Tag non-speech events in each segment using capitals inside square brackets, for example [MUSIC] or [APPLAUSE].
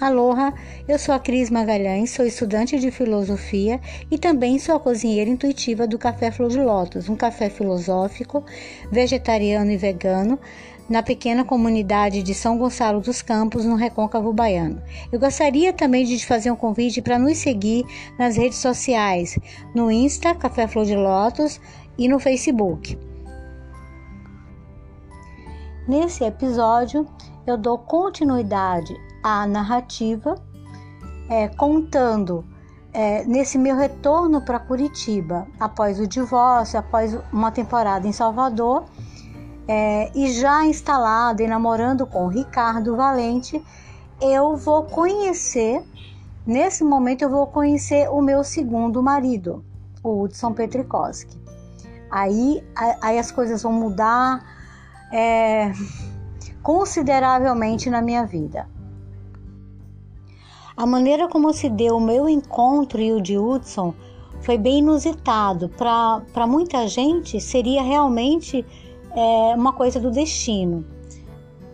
Aloha, eu sou a Cris Magalhães, sou estudante de filosofia e também sou a cozinheira intuitiva do Café Flor de Lótus, um café filosófico, vegetariano e vegano na pequena comunidade de São Gonçalo dos Campos, no Recôncavo Baiano. Eu gostaria também de te fazer um convite para nos seguir nas redes sociais, no Insta, Café Flor de Lótus, e no Facebook. Nesse episódio, eu dou continuidade à narrativa, é, contando é, nesse meu retorno para Curitiba, após o divórcio, após uma temporada em Salvador, é, e já instalada e namorando com Ricardo Valente, eu vou conhecer, nesse momento, eu vou conhecer o meu segundo marido, o Hudson Petrikowski. Aí, aí as coisas vão mudar é, consideravelmente na minha vida. A maneira como se deu o meu encontro e o de Hudson foi bem inusitado. Para muita gente, seria realmente é, uma coisa do destino.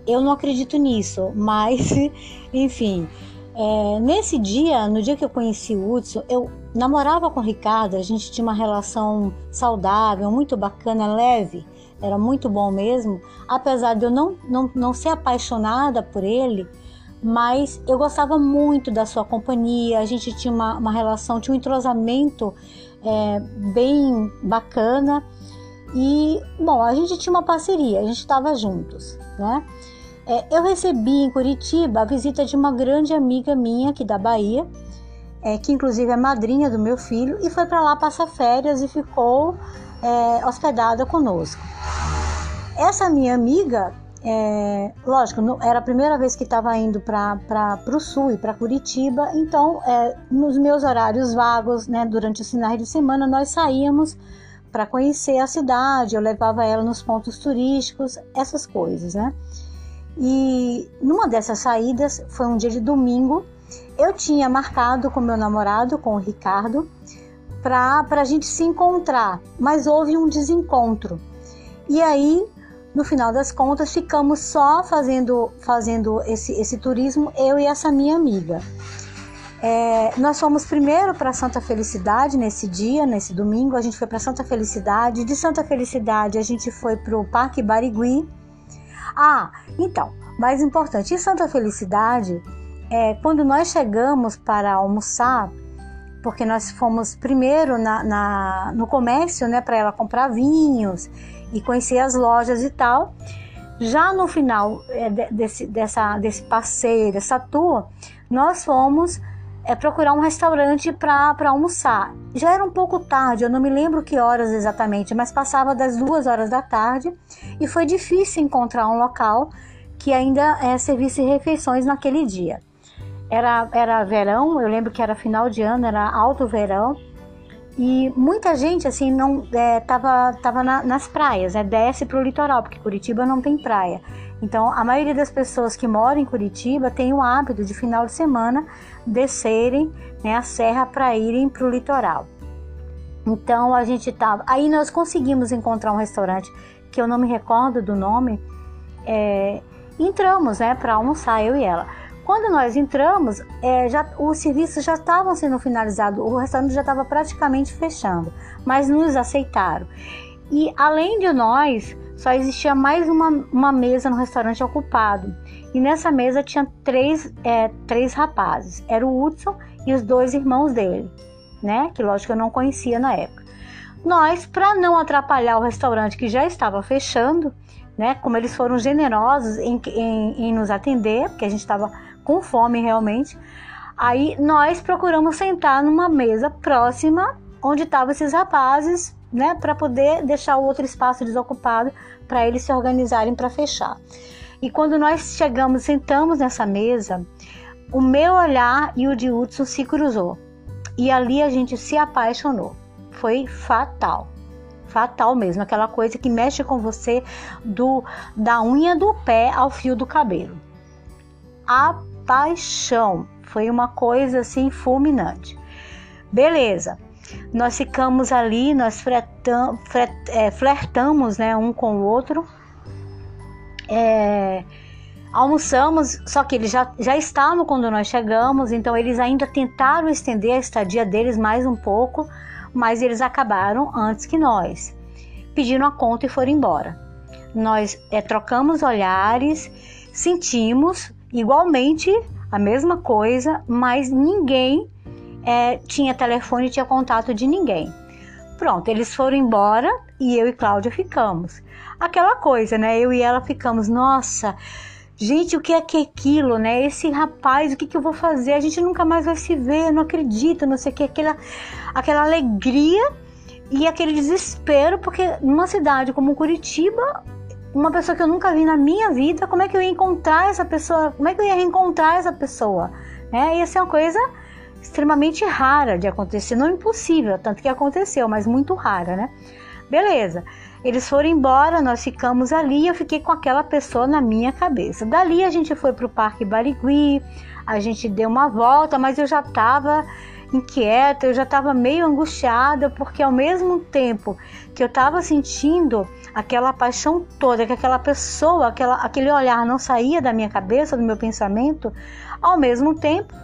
Eu não acredito nisso, mas, [LAUGHS] enfim. É, nesse dia, no dia que eu conheci o Hudson, eu namorava com o Ricardo, a gente tinha uma relação saudável, muito bacana, leve, era muito bom mesmo. Apesar de eu não, não, não ser apaixonada por ele, mas eu gostava muito da sua companhia, a gente tinha uma, uma relação, tinha um entrosamento é, bem bacana e, bom, a gente tinha uma parceria, a gente estava juntos, né? É, eu recebi em Curitiba a visita de uma grande amiga minha aqui da Bahia, é, que inclusive é madrinha do meu filho, e foi para lá passar férias e ficou é, hospedada conosco. Essa minha amiga é, lógico, era a primeira vez que estava indo para o sul e para Curitiba, então é, nos meus horários vagos, né, durante os finais de semana, nós saíamos para conhecer a cidade, eu levava ela nos pontos turísticos, essas coisas, né? E numa dessas saídas, foi um dia de domingo, eu tinha marcado com meu namorado, com o Ricardo, para a gente se encontrar, mas houve um desencontro. E aí no final das contas, ficamos só fazendo, fazendo esse, esse turismo, eu e essa minha amiga. É, nós fomos primeiro para Santa Felicidade nesse dia, nesse domingo. A gente foi para Santa Felicidade. De Santa Felicidade, a gente foi para o Parque Barigui. Ah, então, mais importante, em Santa Felicidade, é, quando nós chegamos para almoçar, porque nós fomos primeiro na, na no comércio, né, para ela comprar vinhos e conhecer as lojas e tal. Já no final é, desse, dessa, desse passeio, dessa tour, nós fomos é, procurar um restaurante para almoçar. Já era um pouco tarde, eu não me lembro que horas exatamente, mas passava das duas horas da tarde e foi difícil encontrar um local que ainda é, servisse refeições naquele dia. Era, era verão, eu lembro que era final de ano, era alto verão, e muita gente, assim, não é, tava, tava na, nas praias, né? Desce para o litoral, porque Curitiba não tem praia. Então, a maioria das pessoas que moram em Curitiba tem o hábito de final de semana descerem né, a serra para irem para o litoral. Então, a gente tava. Aí nós conseguimos encontrar um restaurante que eu não me recordo do nome. É, entramos, né, para almoçar eu e ela. Quando nós entramos, é, já, os serviços já estavam sendo finalizados, o restaurante já estava praticamente fechando, mas nos aceitaram. E além de nós, só existia mais uma, uma mesa no restaurante ocupado. E nessa mesa tinha três, é, três rapazes. Era o Hudson e os dois irmãos dele, né? Que lógico eu não conhecia na época. Nós, para não atrapalhar o restaurante que já estava fechando, né? Como eles foram generosos em, em, em nos atender, porque a gente estava com fome realmente. Aí nós procuramos sentar numa mesa próxima onde estavam esses rapazes, né, para poder deixar o outro espaço desocupado para eles se organizarem para fechar. E quando nós chegamos, sentamos nessa mesa, o meu olhar e o de Hudson se cruzou. E ali a gente se apaixonou. Foi fatal. Fatal mesmo, aquela coisa que mexe com você do da unha do pé ao fio do cabelo. A paixão. Foi uma coisa assim fulminante. Beleza. Nós ficamos ali, nós fretam, fret, é, flertamos né, um com o outro. É, Almoçamos, só que eles já, já estavam quando nós chegamos, então eles ainda tentaram estender a estadia deles mais um pouco, mas eles acabaram antes que nós. Pediram a conta e foram embora. Nós é, trocamos olhares, sentimos igualmente a mesma coisa, mas ninguém é, tinha telefone, tinha contato de ninguém. Pronto, eles foram embora e eu e Cláudia ficamos. Aquela coisa, né? Eu e ela ficamos, nossa, gente, o que é que é aquilo, né? Esse rapaz, o que, que eu vou fazer? A gente nunca mais vai se ver, não acredito, não sei o que, aquela, aquela alegria e aquele desespero, porque numa cidade como Curitiba, uma pessoa que eu nunca vi na minha vida, como é que eu ia encontrar essa pessoa? Como é que eu ia reencontrar essa pessoa? Né? Ia ser uma coisa extremamente rara de acontecer, não impossível, tanto que aconteceu, mas muito rara, né? Beleza. Eles foram embora, nós ficamos ali e eu fiquei com aquela pessoa na minha cabeça. Dali a gente foi para o Parque Barigui, a gente deu uma volta, mas eu já estava inquieta, eu já estava meio angustiada, porque ao mesmo tempo que eu estava sentindo aquela paixão toda, que aquela pessoa, aquela, aquele olhar não saía da minha cabeça, do meu pensamento, ao mesmo tempo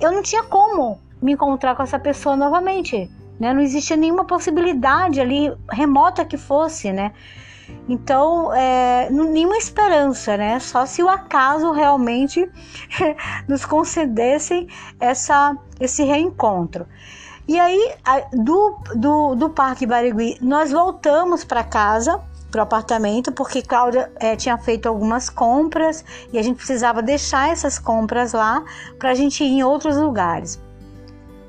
eu não tinha como me encontrar com essa pessoa novamente, né? Não existia nenhuma possibilidade ali remota que fosse, né? Então, é, nenhuma esperança, né? Só se o acaso realmente [LAUGHS] nos concedesse essa, esse reencontro. E aí, do, do, do Parque Barigui, nós voltamos para casa para o apartamento, porque Cláudia é, tinha feito algumas compras e a gente precisava deixar essas compras lá para a gente ir em outros lugares.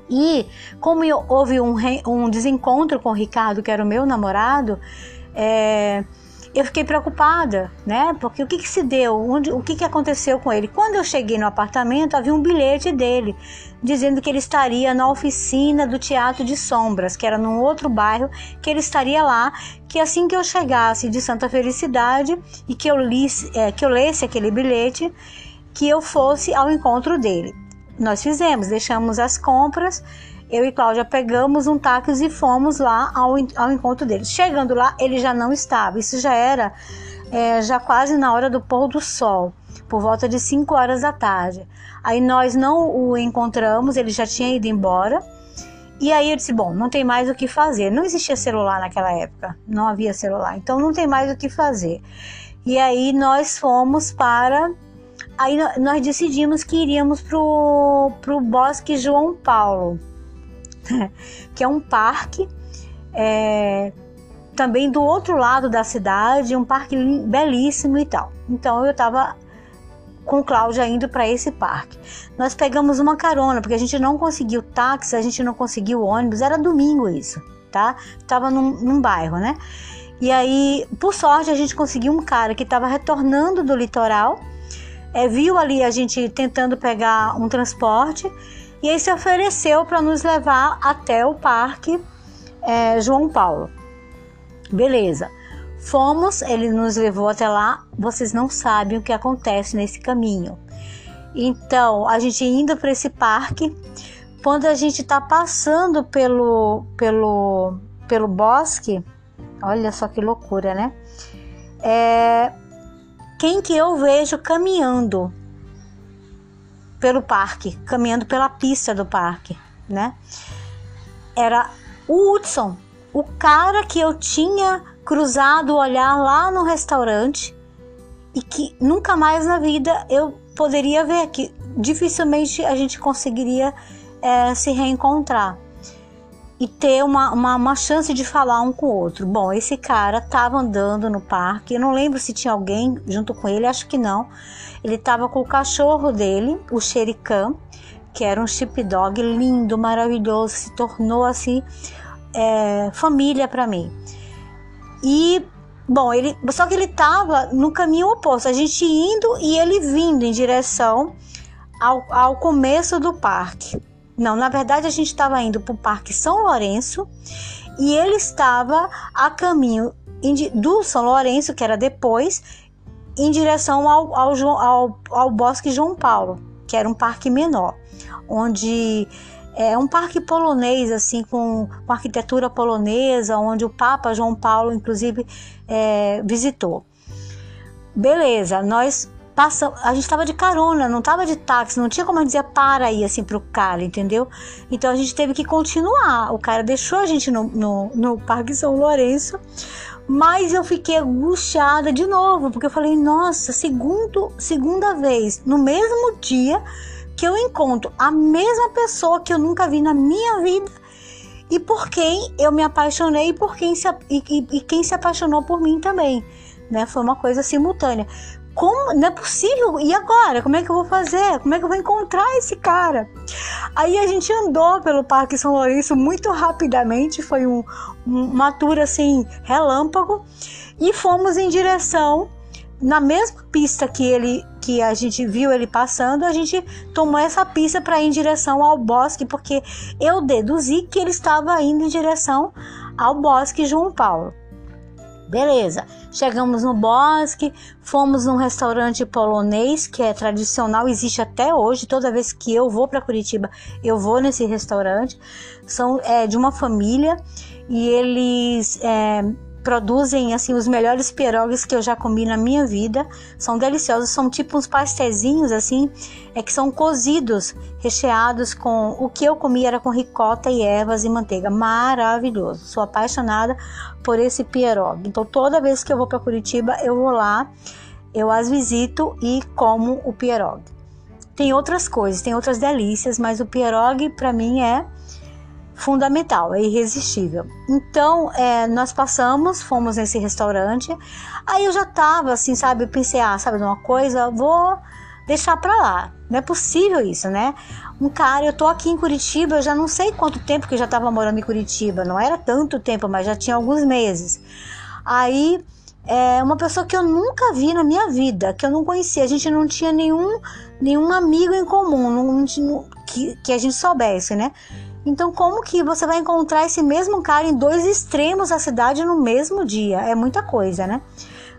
E como houve um, um, desencontro com o Ricardo, que era o meu namorado, é, eu fiquei preocupada, né? Porque o que, que se deu? Onde, o que, que aconteceu com ele? Quando eu cheguei no apartamento, havia um bilhete dele dizendo que ele estaria na oficina do Teatro de Sombras, que era num outro bairro, que ele estaria lá, que assim que eu chegasse de Santa Felicidade e que eu, li, é, que eu lesse aquele bilhete, que eu fosse ao encontro dele. Nós fizemos, deixamos as compras eu e Cláudia pegamos um táxi e fomos lá ao, ao encontro dele. Chegando lá, ele já não estava. Isso já era é, já quase na hora do pôr do sol, por volta de 5 horas da tarde. Aí nós não o encontramos, ele já tinha ido embora. E aí eu disse: bom, não tem mais o que fazer. Não existia celular naquela época, não havia celular, então não tem mais o que fazer. E aí nós fomos para. Aí nós decidimos que iríamos para o Bosque João Paulo. [LAUGHS] que é um parque é, também do outro lado da cidade, um parque belíssimo e tal. Então eu estava com Cláudia indo para esse parque. Nós pegamos uma carona, porque a gente não conseguiu táxi, a gente não conseguiu ônibus, era domingo isso, tá? Tava num, num bairro, né? E aí, por sorte, a gente conseguiu um cara que estava retornando do litoral, é, viu ali a gente tentando pegar um transporte e aí se ofereceu para nos levar até o Parque é, João Paulo. Beleza. Fomos, ele nos levou até lá. Vocês não sabem o que acontece nesse caminho. Então, a gente indo para esse parque, quando a gente está passando pelo, pelo, pelo bosque, olha só que loucura, né? É, quem que eu vejo caminhando pelo parque, caminhando pela pista do parque, né? Era o Hudson, o cara que eu tinha cruzado o olhar lá no restaurante e que nunca mais na vida eu poderia ver que dificilmente a gente conseguiria é, se reencontrar e ter uma, uma, uma, chance de falar um com o outro. Bom, esse cara estava andando no parque, eu não lembro se tinha alguém junto com ele, acho que não. Ele estava com o cachorro dele, o Xericã, que era um sheepdog lindo, maravilhoso, se tornou assim é, família para mim. E bom, ele só que ele estava no caminho oposto, a gente indo e ele vindo em direção ao, ao começo do parque. Não, na verdade a gente estava indo para o Parque São Lourenço e ele estava a caminho do São Lourenço, que era depois, em direção ao, ao, ao, ao Bosque João Paulo, que era um parque menor, onde é um parque polonês, assim, com, com arquitetura polonesa, onde o Papa João Paulo, inclusive, é, visitou. Beleza, nós passa, a gente estava de carona, não estava de táxi, não tinha como dizer para aí assim pro cara, entendeu? Então a gente teve que continuar. O cara deixou a gente no, no, no Parque São Lourenço, mas eu fiquei angustiada de novo, porque eu falei, nossa, segundo, segunda vez, no mesmo dia que eu encontro a mesma pessoa que eu nunca vi na minha vida e por quem eu me apaixonei e por quem se, e, e, e quem se apaixonou por mim também. Né? Foi uma coisa simultânea como não é possível? E agora? Como é que eu vou fazer? Como é que eu vou encontrar esse cara? Aí a gente andou pelo Parque São Lourenço muito rapidamente, foi um, uma tour assim relâmpago e fomos em direção na mesma pista que ele que a gente viu ele passando, a gente tomou essa pista para ir em direção ao bosque, porque eu deduzi que ele estava indo em direção ao bosque João Paulo. Beleza, chegamos no bosque, fomos num restaurante polonês que é tradicional, existe até hoje. Toda vez que eu vou para Curitiba, eu vou nesse restaurante. São é, de uma família e eles é, produzem assim os melhores pierogies que eu já comi na minha vida. São deliciosos, são tipo uns pastezinhos assim, é que são cozidos, recheados com o que eu comi era com ricota e ervas e manteiga. Maravilhoso. Sou apaixonada por esse pierogi. Então toda vez que eu vou para Curitiba, eu vou lá, eu as visito e como o pierogi. Tem outras coisas, tem outras delícias, mas o pierogi para mim é fundamental, é irresistível. Então, é, nós passamos, fomos nesse restaurante, aí eu já tava assim, sabe, pensei, ah, sabe de uma coisa, vou deixar pra lá. Não é possível isso, né? Um cara, eu tô aqui em Curitiba, eu já não sei quanto tempo que eu já tava morando em Curitiba, não era tanto tempo, mas já tinha alguns meses. Aí, é uma pessoa que eu nunca vi na minha vida, que eu não conhecia, a gente não tinha nenhum, nenhum amigo em comum, não, não, que, que a gente soubesse, né? Então, como que você vai encontrar esse mesmo cara em dois extremos da cidade no mesmo dia? É muita coisa, né?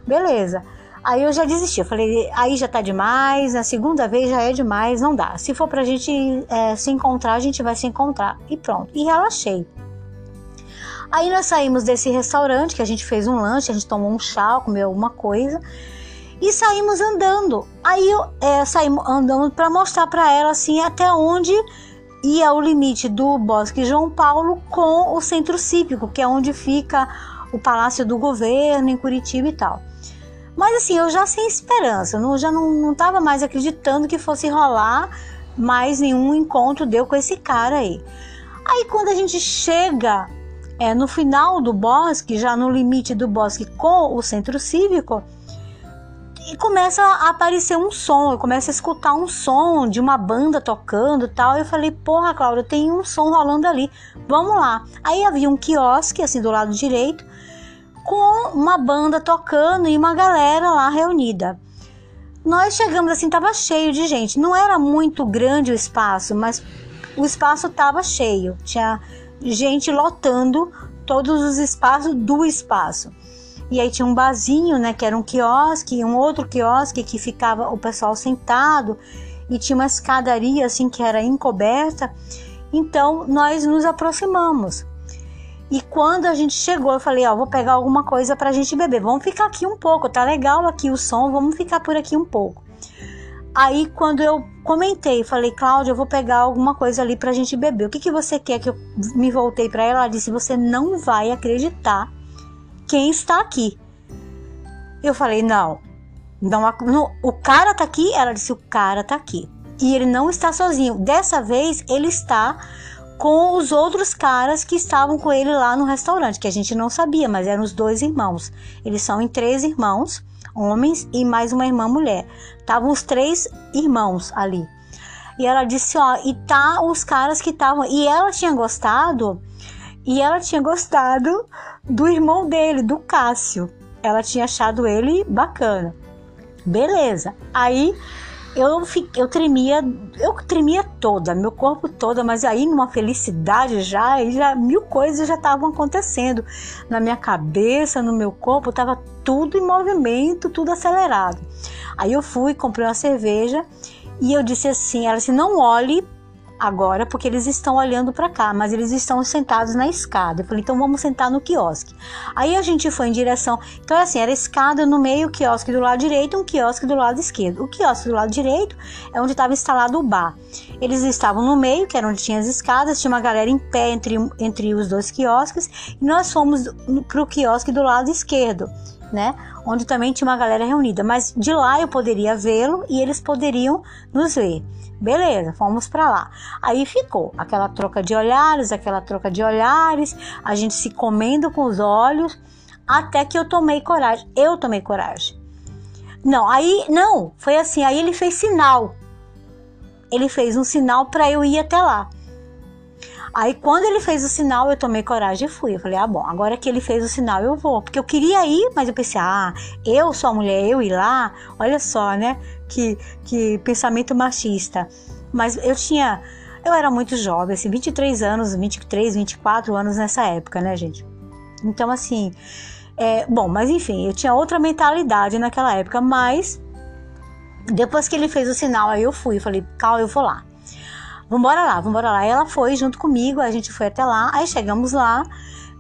Beleza. Aí eu já desisti. Eu falei, aí já tá demais, na segunda vez já é demais, não dá. Se for pra gente é, se encontrar, a gente vai se encontrar. E pronto. E relaxei. Aí nós saímos desse restaurante, que a gente fez um lanche, a gente tomou um chá, comeu alguma coisa. E saímos andando. Aí eu é, saímos andando para mostrar para ela assim até onde ia o limite do Bosque João Paulo com o centro cívico, que é onde fica o Palácio do Governo em Curitiba e tal. Mas assim, eu já sem esperança, eu já não estava mais acreditando que fosse rolar mais nenhum encontro deu com esse cara aí. Aí quando a gente chega é, no final do bosque, já no limite do bosque com o centro cívico, e começa a aparecer um som, eu começo a escutar um som de uma banda tocando tal. Eu falei, porra, Cláudia, tem um som rolando ali, vamos lá. Aí havia um quiosque, assim, do lado direito, com uma banda tocando e uma galera lá reunida. Nós chegamos assim, tava cheio de gente. Não era muito grande o espaço, mas o espaço tava cheio. Tinha gente lotando todos os espaços do espaço. E aí tinha um barzinho, né, que era um quiosque, um outro quiosque que ficava o pessoal sentado e tinha uma escadaria assim que era encoberta. Então nós nos aproximamos. E quando a gente chegou, eu falei, ó, vou pegar alguma coisa pra gente beber. Vamos ficar aqui um pouco, tá legal aqui o som, vamos ficar por aqui um pouco. Aí quando eu comentei, falei, Cláudia, eu vou pegar alguma coisa ali pra gente beber. O que, que você quer que eu me voltei para ela? Ela disse, você não vai acreditar quem está aqui. Eu falei, não, não, não, o cara tá aqui? Ela disse, o cara tá aqui. E ele não está sozinho. Dessa vez ele está com os outros caras que estavam com ele lá no restaurante, que a gente não sabia, mas eram os dois irmãos. Eles são em três irmãos, homens e mais uma irmã mulher. Estavam os três irmãos ali. E ela disse, ó, e tá os caras que estavam. E ela tinha gostado e ela tinha gostado do irmão dele, do Cássio. Ela tinha achado ele bacana. Beleza. Aí eu eu tremia, eu tremia toda, meu corpo todo, mas aí numa felicidade já, já mil coisas já estavam acontecendo na minha cabeça, no meu corpo, estava tudo em movimento, tudo acelerado. Aí eu fui, comprei uma cerveja e eu disse assim, ela disse, não olhe agora porque eles estão olhando para cá, mas eles estão sentados na escada. Eu falei, então vamos sentar no quiosque. Aí a gente foi em direção. Então, assim, era escada no meio, o quiosque do lado direito, um quiosque do lado esquerdo. O quiosque do lado direito é onde estava instalado o bar. Eles estavam no meio, que era onde tinha as escadas, tinha uma galera em pé entre, entre os dois quiosques, e nós fomos para o quiosque do lado esquerdo. Né? Onde também tinha uma galera reunida, mas de lá eu poderia vê-lo e eles poderiam nos ver. Beleza, fomos para lá. Aí ficou aquela troca de olhares, aquela troca de olhares, a gente se comendo com os olhos, até que eu tomei coragem. Eu tomei coragem. Não, aí não, foi assim, aí ele fez sinal. Ele fez um sinal para eu ir até lá. Aí quando ele fez o sinal, eu tomei coragem e fui. Eu falei, ah, bom, agora que ele fez o sinal, eu vou. Porque eu queria ir, mas eu pensei, ah, eu sou a mulher, eu ir lá, olha só, né? Que, que pensamento machista. Mas eu tinha, eu era muito jovem, assim, 23 anos, 23, 24 anos nessa época, né, gente? Então, assim, é, bom, mas enfim, eu tinha outra mentalidade naquela época, mas depois que ele fez o sinal, aí eu fui, falei, calma, eu vou lá vambora lá, vambora lá. E ela foi junto comigo, a gente foi até lá, aí chegamos lá,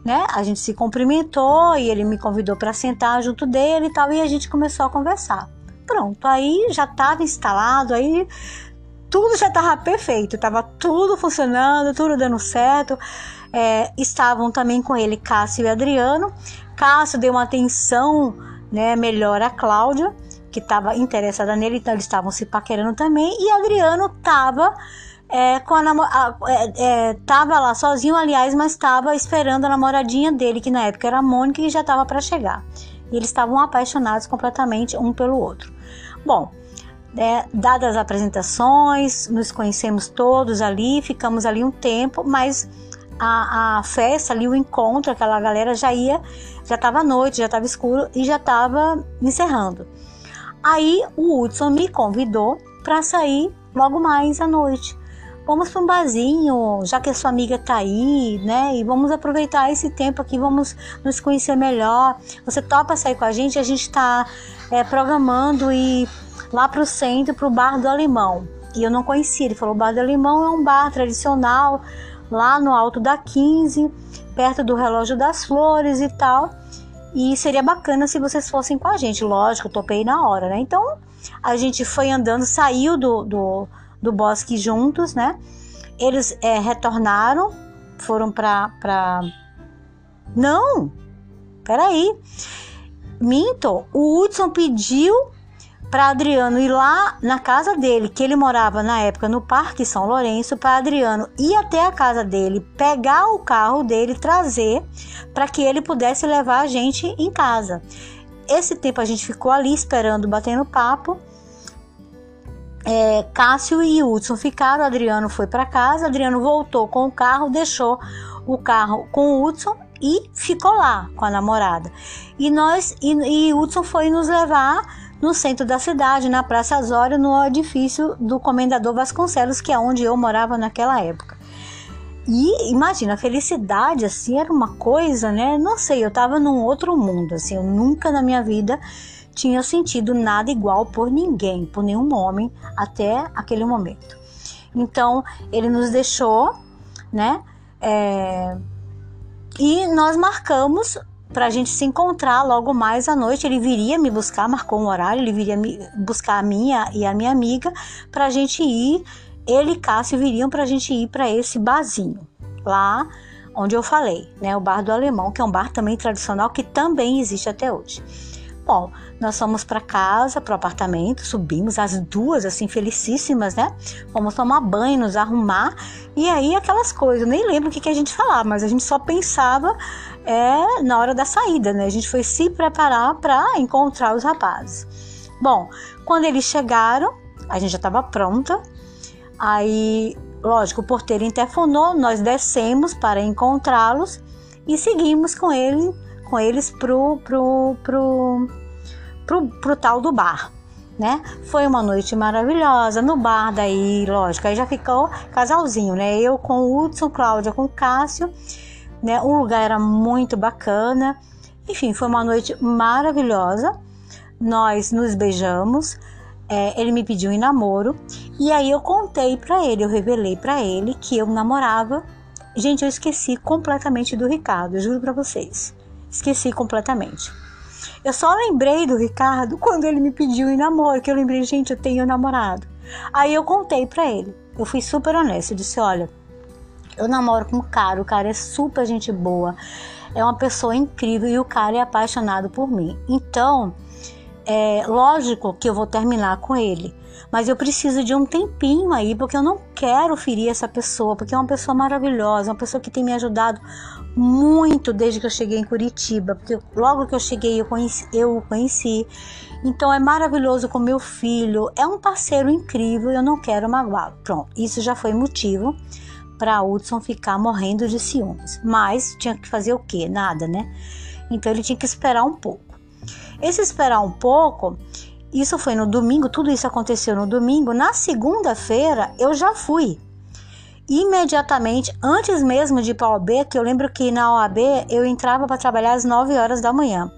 né? A gente se cumprimentou e ele me convidou para sentar junto dele e tal, e a gente começou a conversar. Pronto, aí já estava instalado, aí tudo já estava perfeito, estava tudo funcionando, tudo dando certo. É, estavam também com ele Cássio e Adriano. Cássio deu uma atenção né, melhor a Cláudia, que estava interessada nele, então eles estavam se paquerando também. E Adriano estava é, com a, a é, é, tava lá sozinho, aliás, mas estava esperando a namoradinha dele, que na época era a Mônica e já estava para chegar. E eles estavam apaixonados completamente um pelo outro. Bom, é, dadas as apresentações, nos conhecemos todos ali, ficamos ali um tempo, mas a, a festa ali, o encontro, aquela galera já ia, já estava noite, já estava escuro e já estava encerrando. Aí o Hudson me convidou para sair logo mais à noite vamos para um barzinho, já que a sua amiga tá aí, né? E vamos aproveitar esse tempo aqui, vamos nos conhecer melhor. Você topa sair com a gente? A gente está é, programando ir lá para o centro, para o Bar do Alemão. E eu não conhecia. Ele falou: o Bar do Alemão é um bar tradicional lá no alto da 15, perto do relógio das flores e tal. E seria bacana se vocês fossem com a gente. Lógico, topei na hora, né? Então a gente foi andando, saiu do, do do bosque juntos, né? Eles é, retornaram, foram para. Pra... Não! Peraí. Minto, o Hudson pediu para Adriano ir lá na casa dele, que ele morava na época no Parque São Lourenço, para Adriano ir até a casa dele, pegar o carro dele, trazer para que ele pudesse levar a gente em casa. Esse tempo a gente ficou ali esperando, batendo papo é, Cássio e Hudson ficaram, Adriano foi para casa, Adriano voltou com o carro, deixou o carro com o Hudson e ficou lá com a namorada. E nós e, e Hudson foi nos levar no centro da cidade, na Praça Azório, no edifício do Comendador Vasconcelos, que é onde eu morava naquela época. E imagina, a felicidade assim era uma coisa, né? Não sei, eu tava num outro mundo, assim, eu nunca na minha vida tinha sentido nada igual por ninguém, por nenhum homem até aquele momento. Então ele nos deixou, né? É, e nós marcamos para a gente se encontrar logo mais à noite. Ele viria me buscar, marcou um horário, ele viria me buscar a minha e a minha amiga para a gente ir. Ele e Cássio viriam para a gente ir para esse barzinho lá onde eu falei, né? O bar do Alemão, que é um bar também tradicional que também existe até hoje. Bom, nós fomos para casa, para o apartamento, subimos as duas, assim, felicíssimas, né? Fomos tomar banho, nos arrumar, e aí aquelas coisas, nem lembro o que, que a gente falava, mas a gente só pensava é, na hora da saída, né? A gente foi se preparar para encontrar os rapazes. Bom, quando eles chegaram, a gente já estava pronta, aí, lógico, o porteiro interfonou, nós descemos para encontrá-los e seguimos com ele com eles pro, pro, pro, pro, pro tal do bar. Né? Foi uma noite maravilhosa no bar, daí, lógico, aí já ficou casalzinho, né? Eu com o Hudson, Cláudia com o Cássio, né? O lugar era muito bacana. Enfim, foi uma noite maravilhosa. Nós nos beijamos. é, ele me pediu em namoro e aí eu contei para ele, eu revelei para ele que eu namorava. Gente, eu esqueci completamente do Ricardo, juro para vocês. Esqueci completamente. Eu só lembrei do Ricardo quando ele me pediu em namoro, que eu lembrei, gente, eu tenho namorado. Aí eu contei para ele. Eu fui super honesta, eu disse, olha, eu namoro com um cara, o cara é super gente boa, é uma pessoa incrível e o cara é apaixonado por mim. Então, é lógico que eu vou terminar com ele, mas eu preciso de um tempinho aí, porque eu não quero ferir essa pessoa, porque é uma pessoa maravilhosa, uma pessoa que tem me ajudado muito desde que eu cheguei em Curitiba, porque logo que eu cheguei eu, conheci, eu conheci. Então é maravilhoso com meu filho, é um parceiro incrível, eu não quero magoá-lo. Pronto, isso já foi motivo para Hudson ficar morrendo de ciúmes. Mas tinha que fazer o quê? Nada, né? Então ele tinha que esperar um pouco. Esse esperar um pouco, isso foi no domingo, tudo isso aconteceu no domingo. Na segunda-feira eu já fui. Imediatamente, antes mesmo de ir para a OAB, que eu lembro que na OAB eu entrava para trabalhar às 9 horas da manhã.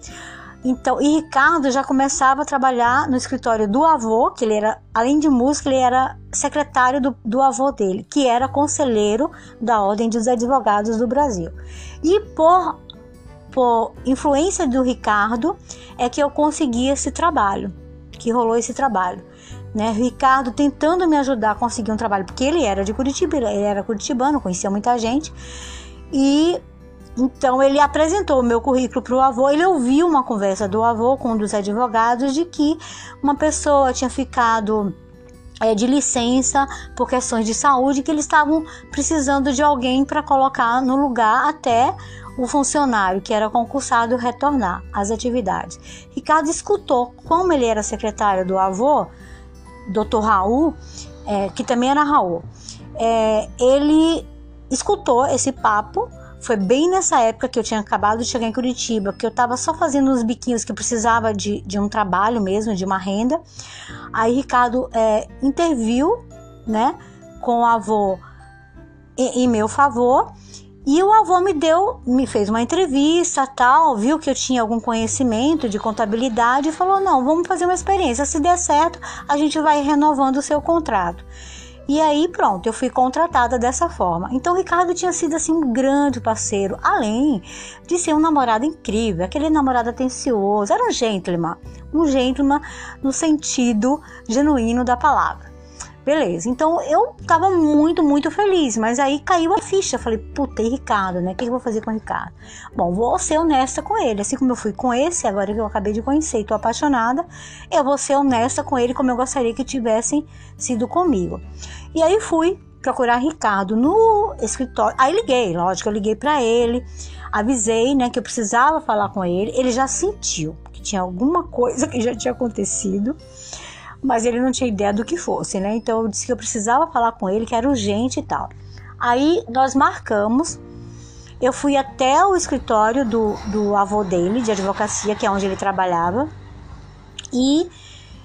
Então, e Ricardo já começava a trabalhar no escritório do avô, que ele era, além de músico, ele era secretário do, do avô dele, que era conselheiro da Ordem dos Advogados do Brasil. E por, por influência do Ricardo é que eu consegui esse trabalho, que rolou esse trabalho. Né? Ricardo tentando me ajudar a conseguir um trabalho, porque ele era de Curitiba, ele era curitibano, conhecia muita gente. E então ele apresentou o meu currículo para o avô. Ele ouviu uma conversa do avô com um dos advogados de que uma pessoa tinha ficado é, de licença por questões de saúde, que eles estavam precisando de alguém para colocar no lugar até o funcionário que era concursado retornar às atividades. Ricardo escutou, como ele era secretário do avô, Dr. Raul, é, que também era Raul, é, ele escutou esse papo foi bem nessa época que eu tinha acabado de chegar em Curitiba, que eu estava só fazendo uns biquinhos que precisava de, de um trabalho mesmo, de uma renda. Aí Ricardo é, interviu, né, com o avô em, em meu favor. E o avô me deu, me fez uma entrevista, tal, viu que eu tinha algum conhecimento de contabilidade e falou: "Não, vamos fazer uma experiência. Se der certo, a gente vai renovando o seu contrato". E aí pronto, eu fui contratada dessa forma. Então o Ricardo tinha sido assim um grande parceiro, além de ser um namorado incrível, aquele namorado atencioso, era um gentleman, um gentleman no sentido genuíno da palavra. Beleza, então eu tava muito, muito feliz, mas aí caiu a ficha. Falei, puta, e Ricardo, né? O que eu vou fazer com o Ricardo? Bom, vou ser honesta com ele. Assim como eu fui com esse, agora que eu acabei de conhecer e tô apaixonada, eu vou ser honesta com ele como eu gostaria que tivessem sido comigo. E aí fui procurar Ricardo no escritório. Aí liguei, lógico, eu liguei para ele, avisei, né, que eu precisava falar com ele. Ele já sentiu que tinha alguma coisa que já tinha acontecido mas ele não tinha ideia do que fosse, né? Então eu disse que eu precisava falar com ele, que era urgente e tal. Aí nós marcamos. Eu fui até o escritório do, do avô dele, de advocacia, que é onde ele trabalhava, e,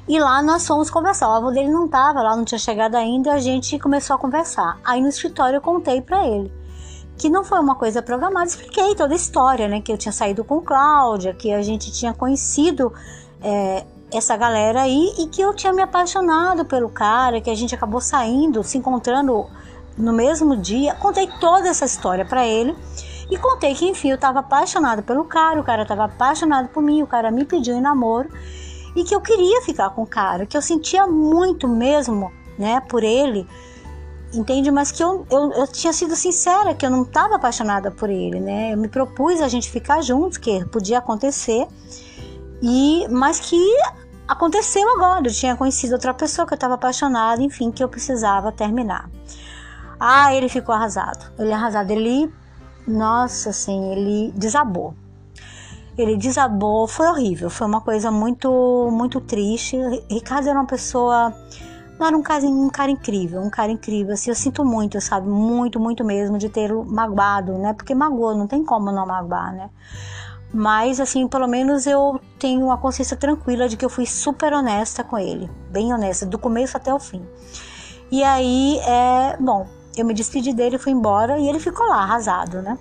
e lá nós fomos conversar. O avô dele não estava lá, não tinha chegado ainda, a gente começou a conversar. Aí no escritório eu contei para ele que não foi uma coisa programada, expliquei toda a história, né? Que eu tinha saído com Cláudia, que a gente tinha conhecido é, essa galera aí e que eu tinha me apaixonado pelo cara, que a gente acabou saindo, se encontrando no mesmo dia. Contei toda essa história para ele e contei que enfim eu estava apaixonado pelo cara, o cara estava apaixonado por mim, o cara me pediu em namoro e que eu queria ficar com o cara, que eu sentia muito mesmo, né, por ele. Entende? Mas que eu, eu, eu tinha sido sincera, que eu não estava apaixonada por ele, né? Eu me propus a gente ficar juntos, que podia acontecer. E mas que aconteceu agora. Eu tinha conhecido outra pessoa que eu estava apaixonada, enfim, que eu precisava terminar. Ah, ele ficou arrasado. Ele é arrasado. Ele, nossa, assim, ele desabou. Ele desabou, foi horrível, foi uma coisa muito, muito triste. Ricardo era uma pessoa, não era um cara, um cara incrível, um cara incrível. Assim, eu sinto muito, sabe, muito, muito mesmo de ter magoado, né? Porque magoou, não tem como não magoar, né? Mas, assim, pelo menos eu tenho uma consciência tranquila de que eu fui super honesta com ele. Bem honesta, do começo até o fim. E aí, é, bom, eu me despedi dele, fui embora e ele ficou lá, arrasado, né?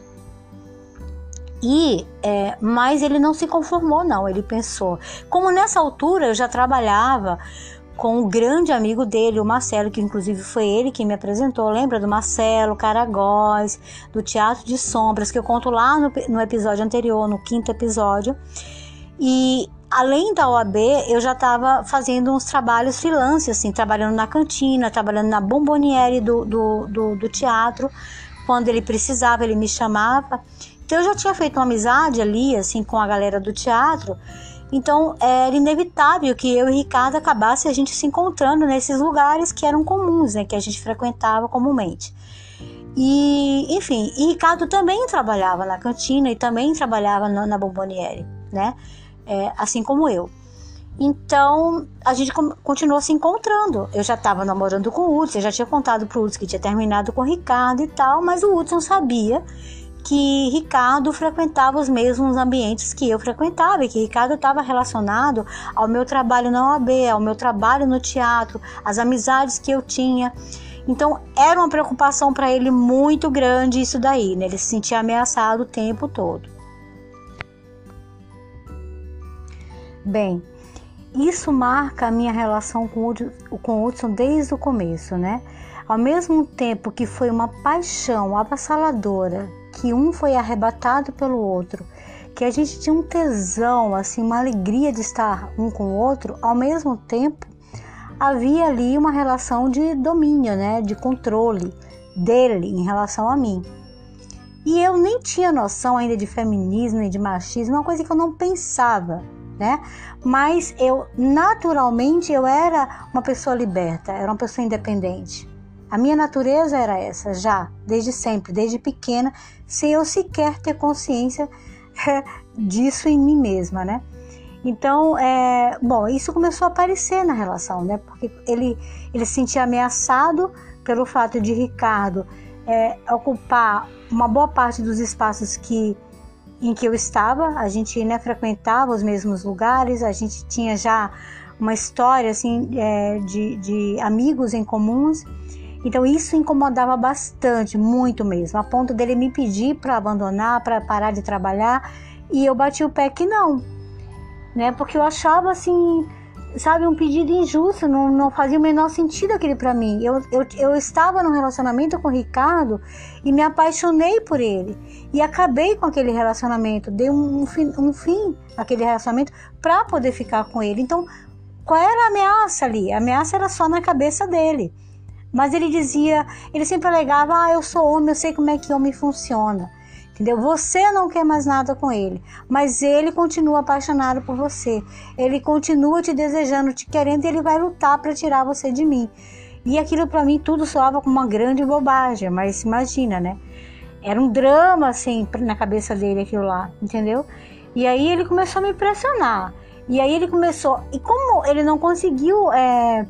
E, é, mas ele não se conformou, não. Ele pensou, como nessa altura eu já trabalhava com o grande amigo dele, o Marcelo, que inclusive foi ele quem me apresentou. Lembra do Marcelo Caragóis, do Teatro de Sombras, que eu conto lá no, no episódio anterior, no quinto episódio. E além da OAB, eu já estava fazendo uns trabalhos freelance, assim, trabalhando na cantina, trabalhando na bomboniere do, do, do, do teatro. Quando ele precisava, ele me chamava. Então eu já tinha feito uma amizade ali, assim, com a galera do teatro. Então era inevitável que eu e Ricardo acabasse a gente se encontrando nesses lugares que eram comuns, né, que a gente frequentava comumente. E, enfim, e Ricardo também trabalhava na cantina e também trabalhava na, na Bomboniere, né? É, assim como eu. Então a gente continuou se encontrando. Eu já estava namorando com o Hudson, eu já tinha contado para o Hudson que tinha terminado com o Ricardo e tal, mas o Hudson sabia que Ricardo frequentava os mesmos ambientes que eu frequentava e que Ricardo estava relacionado ao meu trabalho na OAB, ao meu trabalho no teatro, às amizades que eu tinha. Então era uma preocupação para ele muito grande isso daí, né? Ele se sentia ameaçado o tempo todo. Bem, isso marca a minha relação com o, Hudson desde o começo, né? Ao mesmo tempo que foi uma paixão avassaladora que um foi arrebatado pelo outro, que a gente tinha um tesão, assim, uma alegria de estar um com o outro, ao mesmo tempo havia ali uma relação de domínio, né, de controle dele em relação a mim. E eu nem tinha noção ainda de feminismo e de machismo, uma coisa que eu não pensava, né? Mas eu naturalmente eu era uma pessoa liberta, era uma pessoa independente. A minha natureza era essa já, desde sempre, desde pequena, sem eu sequer ter consciência é, disso em mim mesma, né? Então, é, bom, isso começou a aparecer na relação, né? Porque ele, ele se sentia ameaçado pelo fato de Ricardo é, ocupar uma boa parte dos espaços que em que eu estava. A gente né, frequentava os mesmos lugares, a gente tinha já uma história assim é, de, de amigos em comuns. Então isso incomodava bastante, muito mesmo, a ponto dele me pedir para abandonar, para parar de trabalhar, e eu bati o pé que não, né? Porque eu achava assim, sabe, um pedido injusto, não, não fazia o menor sentido aquele para mim. Eu, eu, eu estava num relacionamento com o Ricardo e me apaixonei por ele. E acabei com aquele relacionamento, dei um, um fim, um fim àquele relacionamento para poder ficar com ele. Então, qual era a ameaça ali? A ameaça era só na cabeça dele. Mas ele dizia, ele sempre alegava: "Ah, eu sou homem, eu sei como é que homem funciona". Entendeu? Você não quer mais nada com ele, mas ele continua apaixonado por você. Ele continua te desejando, te querendo e ele vai lutar para tirar você de mim. E aquilo para mim tudo soava como uma grande bobagem, mas imagina, né? Era um drama assim na cabeça dele aquilo lá, entendeu? E aí ele começou a me pressionar. E aí ele começou. E como ele não conseguiu é,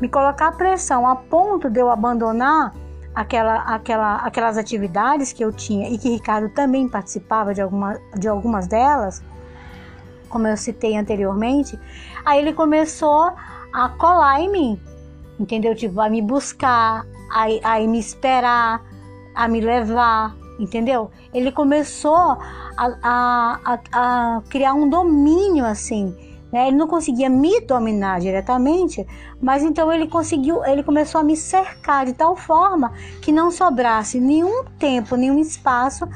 me colocar pressão a ponto de eu abandonar aquela, aquela, aquelas atividades que eu tinha e que Ricardo também participava de, alguma, de algumas delas, como eu citei anteriormente, aí ele começou a colar em mim, entendeu? Tipo, a me buscar, a, a me esperar, a me levar, entendeu? Ele começou a, a, a, a criar um domínio assim né? Ele não conseguia me dominar diretamente, mas então ele conseguiu, ele começou a me cercar de tal forma que não sobrasse nenhum tempo, nenhum espaço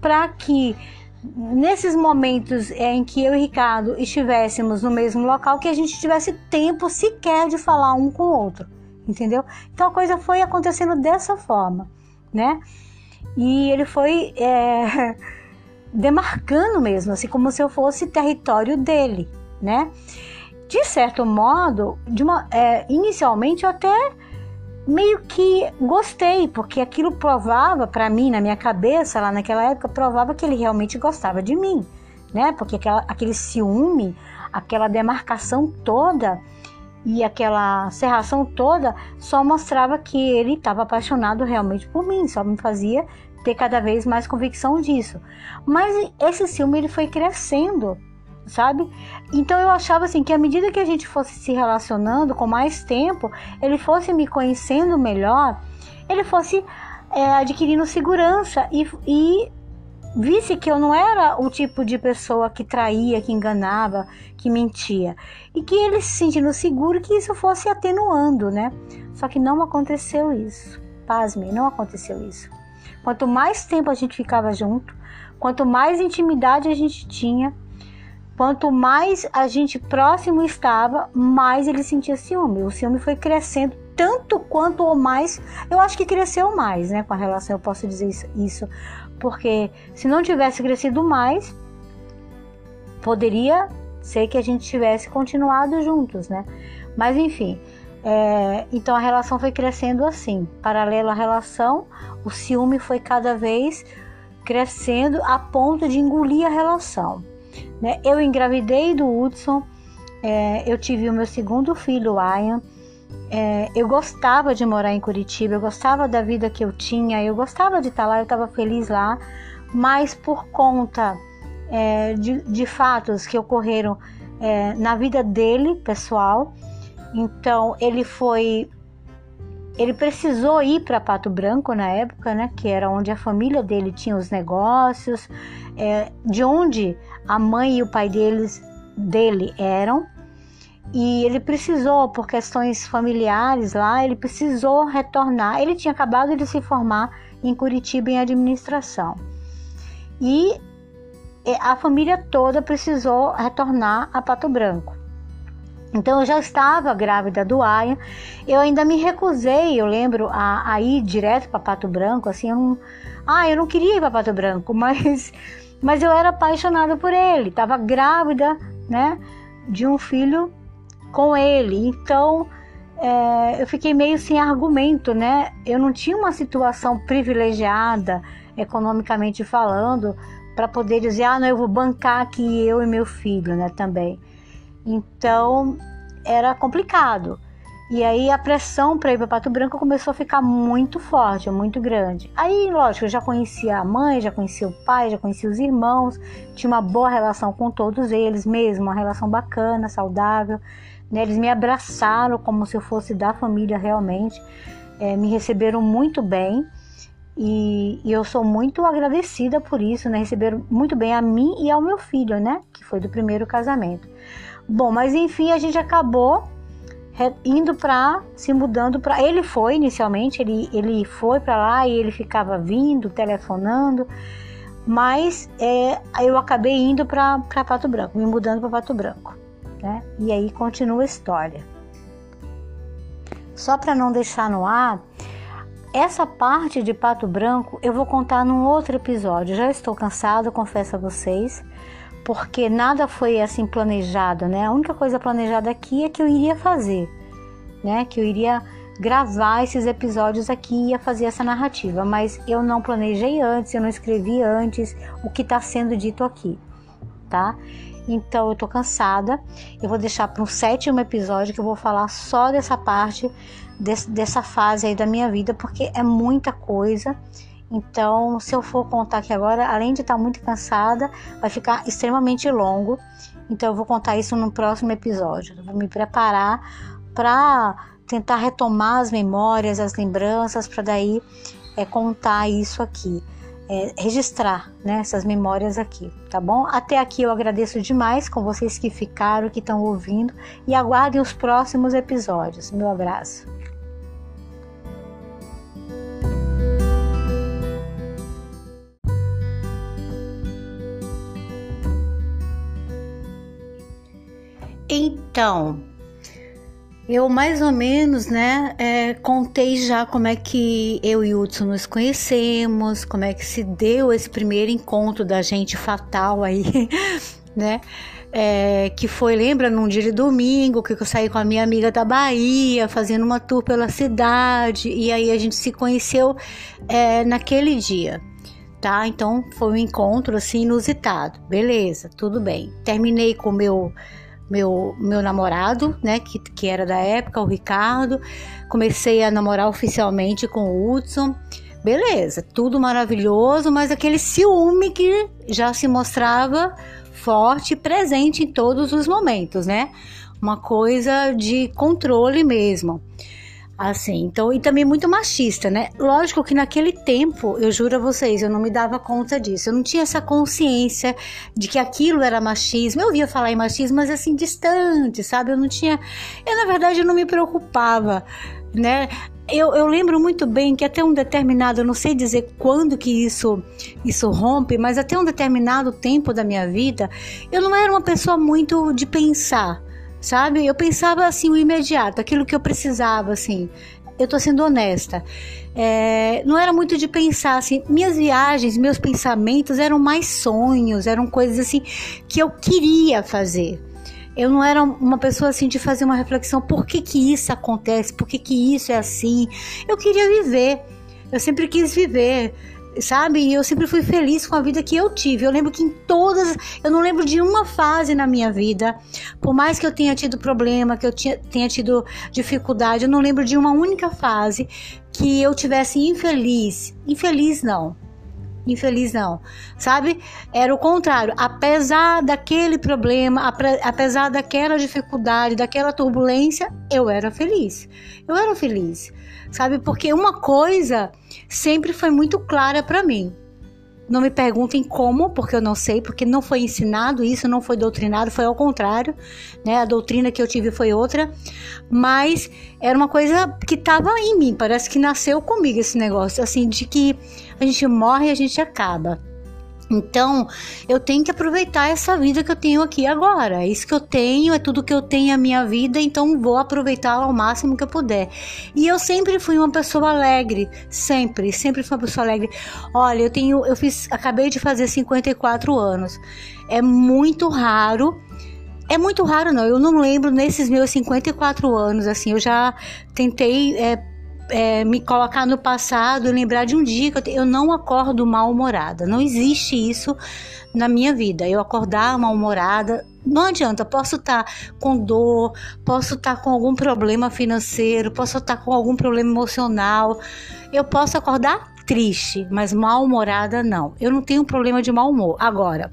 para que nesses momentos em que eu e Ricardo estivéssemos no mesmo local, que a gente tivesse tempo sequer de falar um com o outro, entendeu? Então a coisa foi acontecendo dessa forma, né? E ele foi é, [LAUGHS] demarcando mesmo, assim como se eu fosse território dele, né? De certo modo, de uma, é, inicialmente eu até meio que gostei, porque aquilo provava para mim, na minha cabeça, lá naquela época, provava que ele realmente gostava de mim, né? Porque aquela, aquele ciúme, aquela demarcação toda e aquela serração toda só mostrava que ele estava apaixonado realmente por mim, só me fazia ter cada vez mais convicção disso. Mas esse ciúme ele foi crescendo sabe? Então eu achava assim que à medida que a gente fosse se relacionando com mais tempo, ele fosse me conhecendo melhor, ele fosse é, adquirindo segurança e, e visse que eu não era o tipo de pessoa que traía, que enganava, que mentia. E que ele se sentindo seguro que isso fosse atenuando, né? Só que não aconteceu isso. Pasme, não aconteceu isso. Quanto mais tempo a gente ficava junto, quanto mais intimidade a gente tinha, quanto mais a gente próximo estava, mais ele sentia ciúme. O ciúme foi crescendo tanto quanto ou mais. Eu acho que cresceu mais, né? Com a relação, eu posso dizer isso. Porque se não tivesse crescido mais, poderia ser que a gente tivesse continuado juntos, né? Mas enfim, é, então a relação foi crescendo assim. Paralelo à relação, o ciúme foi cada vez crescendo a ponto de engolir a relação. Né? Eu engravidei do Hudson, é, eu tive o meu segundo filho, Ian. É, eu gostava de morar em Curitiba, eu gostava da vida que eu tinha, eu gostava de estar lá, eu estava feliz lá, mas por conta é, de, de, fatos que ocorreram é, na vida dele, pessoal, então ele foi ele precisou ir para Pato Branco na época, né, que era onde a família dele tinha os negócios, é, de onde a mãe e o pai deles, dele eram. E ele precisou, por questões familiares lá, ele precisou retornar. Ele tinha acabado de se formar em Curitiba em administração. E a família toda precisou retornar a Pato Branco. Então eu já estava grávida do Aya, eu ainda me recusei, eu lembro, a, a ir direto para Pato Branco, assim, eu não, ah, eu não queria ir para Pato Branco, [LAUGHS] mas, mas eu era apaixonada por ele, estava grávida, né, de um filho com ele, então é, eu fiquei meio sem argumento, né, eu não tinha uma situação privilegiada, economicamente falando, para poder dizer, ah, não, eu vou bancar aqui eu e meu filho, né, também. Então era complicado. E aí a pressão para ir para Pato Branco começou a ficar muito forte, muito grande. Aí, lógico, eu já conhecia a mãe, já conhecia o pai, já conhecia os irmãos, tinha uma boa relação com todos eles mesmo, uma relação bacana, saudável. Né? Eles me abraçaram como se eu fosse da família realmente, é, me receberam muito bem. E, e, eu sou muito agradecida por isso, né? Receberam muito bem a mim e ao meu filho, né? Que foi do primeiro casamento. Bom, mas enfim, a gente acabou indo para se mudando para ele foi inicialmente ele ele foi para lá e ele ficava vindo telefonando mas é, eu acabei indo para Pato Branco me mudando para Pato Branco né? E aí continua a história. Só para não deixar no ar essa parte de Pato Branco eu vou contar num outro episódio já estou cansado confesso a vocês porque nada foi assim planejado, né? A única coisa planejada aqui é que eu iria fazer, né? Que eu iria gravar esses episódios aqui e ia fazer essa narrativa, mas eu não planejei antes, eu não escrevi antes o que está sendo dito aqui, tá? Então eu tô cansada. Eu vou deixar para um sétimo episódio que eu vou falar só dessa parte, desse, dessa fase aí da minha vida, porque é muita coisa então, se eu for contar aqui agora, além de estar muito cansada, vai ficar extremamente longo. Então, eu vou contar isso no próximo episódio. Eu vou me preparar para tentar retomar as memórias, as lembranças, para daí é, contar isso aqui. É, registrar né, essas memórias aqui, tá bom? Até aqui eu agradeço demais com vocês que ficaram, que estão ouvindo e aguardem os próximos episódios. Meu abraço. Então, eu mais ou menos, né, é, contei já como é que eu e o Hudson nos conhecemos, como é que se deu esse primeiro encontro da gente fatal aí, [LAUGHS] né? É, que foi, lembra, num dia de domingo, que eu saí com a minha amiga da Bahia, fazendo uma tour pela cidade, e aí a gente se conheceu é, naquele dia, tá? Então foi um encontro assim inusitado, beleza, tudo bem. Terminei com o meu meu, meu namorado, né, que, que era da época, o Ricardo. Comecei a namorar oficialmente com o Hudson. Beleza, tudo maravilhoso, mas aquele ciúme que já se mostrava forte presente em todos os momentos, né? Uma coisa de controle mesmo. Assim, então, e também muito machista, né? Lógico que naquele tempo, eu juro a vocês, eu não me dava conta disso. Eu não tinha essa consciência de que aquilo era machismo. Eu ouvia falar em machismo, mas assim, distante, sabe? Eu não tinha. Eu, na verdade, eu não me preocupava, né? Eu, eu, lembro muito bem que até um determinado, eu não sei dizer quando que isso, isso rompe, mas até um determinado tempo da minha vida, eu não era uma pessoa muito de pensar sabe? Eu pensava assim o imediato, aquilo que eu precisava, assim. Eu tô sendo honesta. É, não era muito de pensar assim. Minhas viagens, meus pensamentos eram mais sonhos, eram coisas assim que eu queria fazer. Eu não era uma pessoa assim de fazer uma reflexão, por que que isso acontece? Por que que isso é assim? Eu queria viver. Eu sempre quis viver sabe? E eu sempre fui feliz com a vida que eu tive. Eu lembro que em todas, eu não lembro de uma fase na minha vida, por mais que eu tenha tido problema, que eu tinha, tenha tido dificuldade, eu não lembro de uma única fase que eu tivesse infeliz. Infeliz não. Infeliz não, sabe? Era o contrário. Apesar daquele problema, apesar daquela dificuldade, daquela turbulência, eu era feliz. Eu era feliz sabe? Porque uma coisa sempre foi muito clara para mim. Não me perguntem como, porque eu não sei, porque não foi ensinado isso, não foi doutrinado, foi ao contrário, né? A doutrina que eu tive foi outra, mas era uma coisa que estava em mim, parece que nasceu comigo esse negócio, assim, de que a gente morre e a gente acaba. Então, eu tenho que aproveitar essa vida que eu tenho aqui agora. É isso que eu tenho, é tudo que eu tenho a minha vida, então vou aproveitá-la ao máximo que eu puder. E eu sempre fui uma pessoa alegre, sempre, sempre fui uma pessoa alegre. Olha, eu tenho, eu fiz, acabei de fazer 54 anos. É muito raro é muito raro, não. Eu não lembro nesses meus 54 anos, assim, eu já tentei é, é, me colocar no passado lembrar de um dia que eu, eu não acordo mal-humorada. Não existe isso na minha vida. Eu acordar mal-humorada, não adianta. Posso estar tá com dor, posso estar tá com algum problema financeiro, posso estar tá com algum problema emocional. Eu posso acordar triste, mas mal-humorada não. Eu não tenho problema de mau humor. Agora,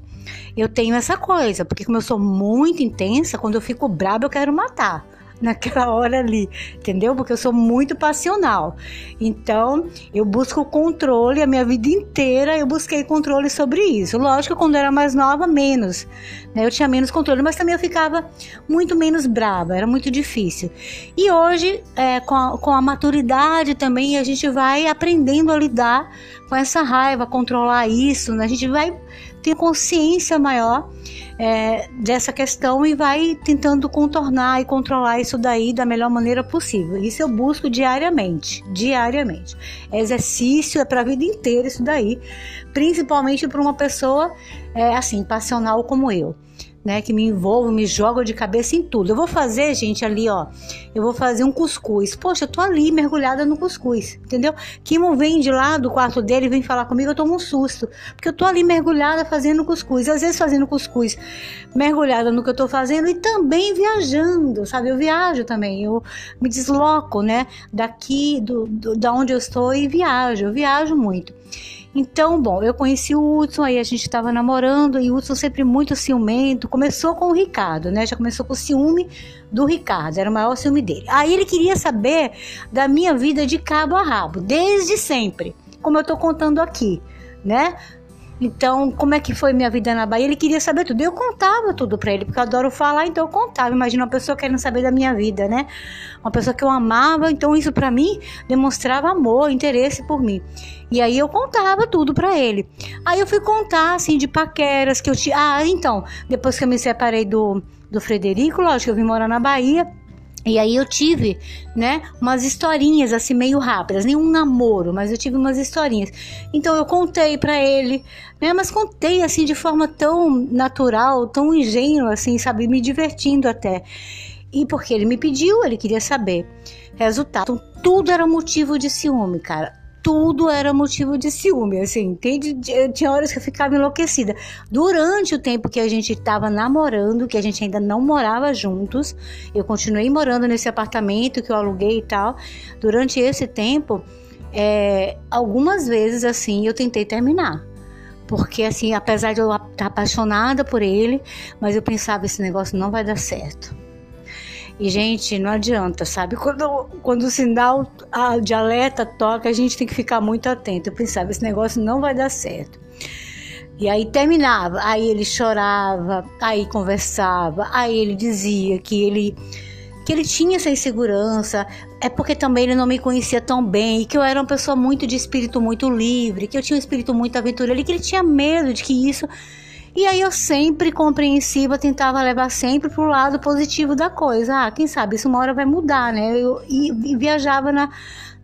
eu tenho essa coisa, porque como eu sou muito intensa, quando eu fico braba eu quero matar naquela hora ali, entendeu? Porque eu sou muito passional. Então, eu busco controle a minha vida inteira, eu busquei controle sobre isso. Lógico, quando eu era mais nova, menos. Né? Eu tinha menos controle, mas também eu ficava muito menos brava, era muito difícil. E hoje, é, com, a, com a maturidade também, a gente vai aprendendo a lidar com essa raiva, controlar isso, né? a gente vai ter consciência maior é, dessa questão e vai tentando contornar e controlar isso daí da melhor maneira possível. Isso eu busco diariamente, diariamente. É exercício é para a vida inteira isso daí, principalmente para uma pessoa é, assim passional como eu né, que me envolvo, me jogo de cabeça em tudo. Eu vou fazer, gente, ali, ó, eu vou fazer um cuscuz. Poxa, eu tô ali mergulhada no cuscuz, entendeu? Kimo vem de lá do quarto dele, vem falar comigo, eu tomo um susto, porque eu tô ali mergulhada fazendo cuscuz, às vezes fazendo cuscuz, mergulhada no que eu tô fazendo e também viajando, sabe? Eu viajo também, eu me desloco, né, daqui, do, do da onde eu estou e viajo, eu viajo muito. Então, bom, eu conheci o Hudson, aí a gente estava namorando, e o Hudson sempre muito ciumento. Começou com o Ricardo, né? Já começou com o ciúme do Ricardo, era o maior ciúme dele. Aí ele queria saber da minha vida de cabo a rabo, desde sempre, como eu tô contando aqui, né? Então, como é que foi minha vida na Bahia? Ele queria saber tudo. Eu contava tudo para ele, porque eu adoro falar, então eu contava. Imagina uma pessoa querendo saber da minha vida, né? Uma pessoa que eu amava, então isso para mim demonstrava amor, interesse por mim. E aí eu contava tudo para ele. Aí eu fui contar assim de paqueras que eu tinha. Ah, então, depois que eu me separei do do Frederico, lógico, eu vim morar na Bahia. E aí eu tive, né, umas historinhas assim meio rápidas, nenhum namoro, mas eu tive umas historinhas. Então eu contei para ele, né, mas contei assim de forma tão natural, tão ingênua assim, sabe, me divertindo até. E porque ele me pediu, ele queria saber. Resultado, tudo era motivo de ciúme, cara tudo era motivo de ciúme, assim? Tinha horas que eu ficava enlouquecida. Durante o tempo que a gente estava namorando, que a gente ainda não morava juntos, eu continuei morando nesse apartamento que eu aluguei e tal. Durante esse tempo, é, algumas vezes, assim, eu tentei terminar. Porque, assim, apesar de eu estar apaixonada por ele, mas eu pensava, esse negócio não vai dar certo E, gente, não adianta, sabe? Quando, quando o sinal de alerta toca, a gente tem que ficar muito atento. Eu pensava, esse negócio não vai dar certo. E aí terminava, aí ele chorava, aí conversava, aí ele dizia que ele que ele tinha essa insegurança, é porque também ele não me conhecia tão bem, e que eu era uma pessoa muito de espírito muito livre, que eu tinha um espírito muito aventureiro, que ele tinha medo de que isso. E aí eu sempre compreensiva, tentava levar sempre pro lado positivo da coisa. Ah, quem sabe isso uma hora vai mudar, né? Eu, e, viajava na,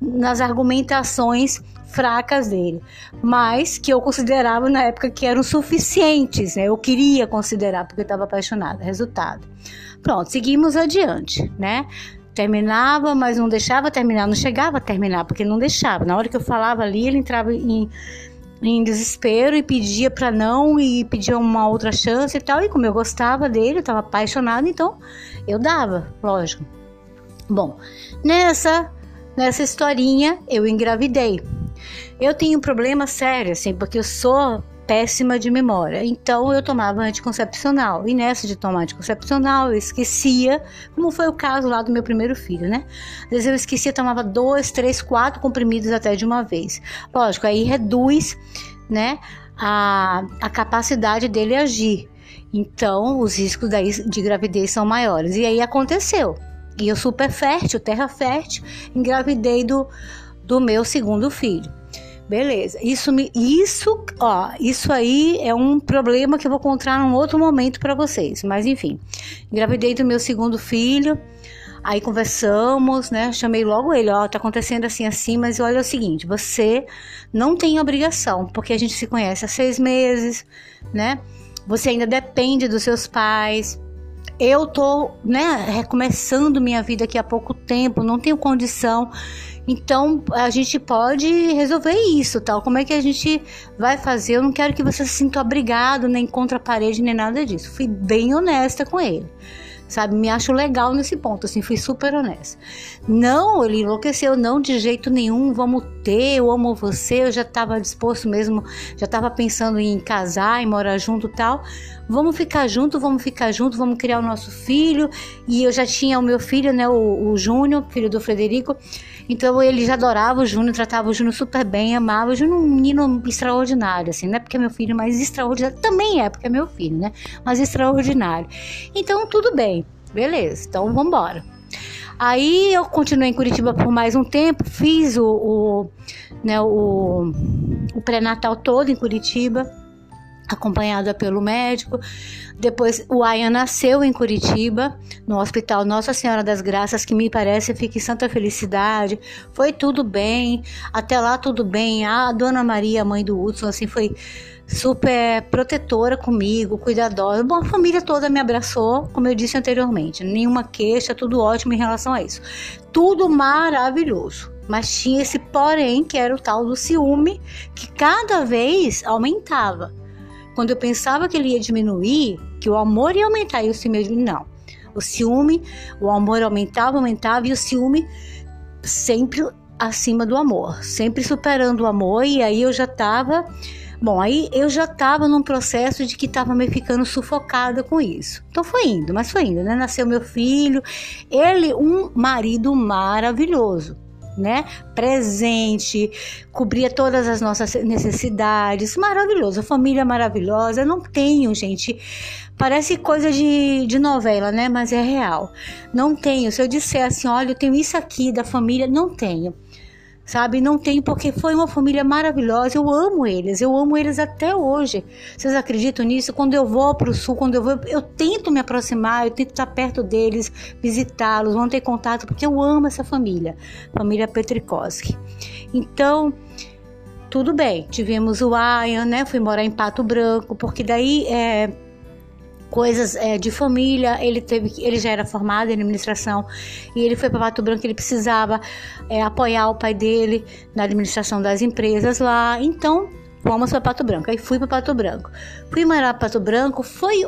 nas argumentações fracas dele, mas que eu considerava na época que eram suficientes, né? Eu queria considerar porque eu estava apaixonada. Resultado. Pronto, seguimos adiante, né? Terminava, mas não deixava terminar, não chegava a terminar, porque não deixava. Na hora que eu falava ali, ele entrava em, em desespero e pedia para não e pedia uma outra chance e tal. E como eu gostava dele, eu estava apaixonada, então eu dava, lógico. Bom, nessa nessa historinha eu engravidei. Eu tenho um problema sério, assim, porque eu sou péssima de memória. Então eu tomava anticoncepcional. E nessa de tomar anticoncepcional, eu esquecia, como foi o caso lá do meu primeiro filho, né? Às vezes eu esquecia, tomava dois, três, quatro comprimidos até de uma vez. Lógico, aí reduz, né, a, a capacidade dele agir. Então, os riscos daí de gravidez são maiores. E aí aconteceu. E eu super fértil, terra fértil, engravidei do, do meu segundo filho. Beleza. Isso me isso, ó, isso aí é um problema que eu vou contar num outro momento para vocês, mas enfim. Engravidei do meu segundo filho. Aí conversamos, né? Chamei logo ele, ó, tá acontecendo assim assim, mas olha o seguinte, você não tem obrigação, porque a gente se conhece há seis meses, né? Você ainda depende dos seus pais. Eu tô, né, recomeçando minha vida aqui há pouco tempo, não tenho condição então a gente pode resolver isso, tal. Como é que a gente vai fazer? Eu não quero que você se sinta obrigado, nem contra a parede, nem nada disso. Fui bem honesta com ele sabe? Me acho legal nesse ponto, assim, fui super honesta. Não, ele enlouqueceu, não, de jeito nenhum, vamos ter, eu amo você, eu já estava disposto mesmo, já estava pensando em casar, em morar junto tal. Vamos ficar junto, vamos ficar junto, vamos criar o nosso filho. E eu já tinha o meu filho, né, o, o Júnior, filho do Frederico. Então ele já adorava o Júnior, tratava o Júnior super bem, amava o Júnior, um menino extraordinário, assim, não é porque é meu filho, mas extraordinário, também é porque é meu filho, né? Mas extraordinário. Então tudo bem, beleza, então vamos embora. Aí eu continuei em Curitiba por mais um tempo, fiz o, o, né, o, o pré-natal todo em Curitiba acompanhada pelo médico. Depois o Aya nasceu em Curitiba, no Hospital Nossa Senhora das Graças, que me parece fica em Santa Felicidade. Foi tudo bem, até lá tudo bem. A Dona Maria, mãe do Hudson, assim, foi super protetora comigo, cuidadosa. Bom, a família toda me abraçou, como eu disse anteriormente. Nenhuma queixa, tudo ótimo em relação a isso. Tudo maravilhoso. Mas tinha esse porém, que era o tal do ciúme, que cada vez aumentava. Quando eu pensava que ele ia diminuir, que o amor ia aumentar e o ciúme não. O ciúme, o amor aumentava, aumentava e o ciúme sempre acima do amor, sempre superando o amor e aí eu já estava Bom, aí eu já estava num processo de que estava me ficando sufocada com isso. Então foi indo, mas foi indo, né? Nasceu meu filho, ele um marido maravilhoso né? Presente, cobria todas as nossas necessidades. Maravilhoso, família maravilhosa. Não tenho, gente. Parece coisa de, de novela, né? Mas é real. Não tenho. Se eu disser assim, olha, eu tenho isso aqui da família, não tenho sabe? Não tem porque foi uma família maravilhosa. Eu amo eles, eu amo eles até hoje. Vocês acreditam nisso? Quando eu vou para o sul, quando eu vou, eu tento me aproximar, eu tento estar perto deles, visitá-los, manter contato, porque eu amo essa família, família Petrikowski. Então, tudo bem, tivemos o Ian, né? Fui morar em Pato Branco, porque daí é coisas é, de família. Ele teve, ele já era formado em administração e ele foi para Pato Branco. Ele precisava é, apoiar o pai dele na administração das empresas lá. Então fomos para Pato Branco. Aí fui para Pato Branco. Fui morar para Pato Branco. Foi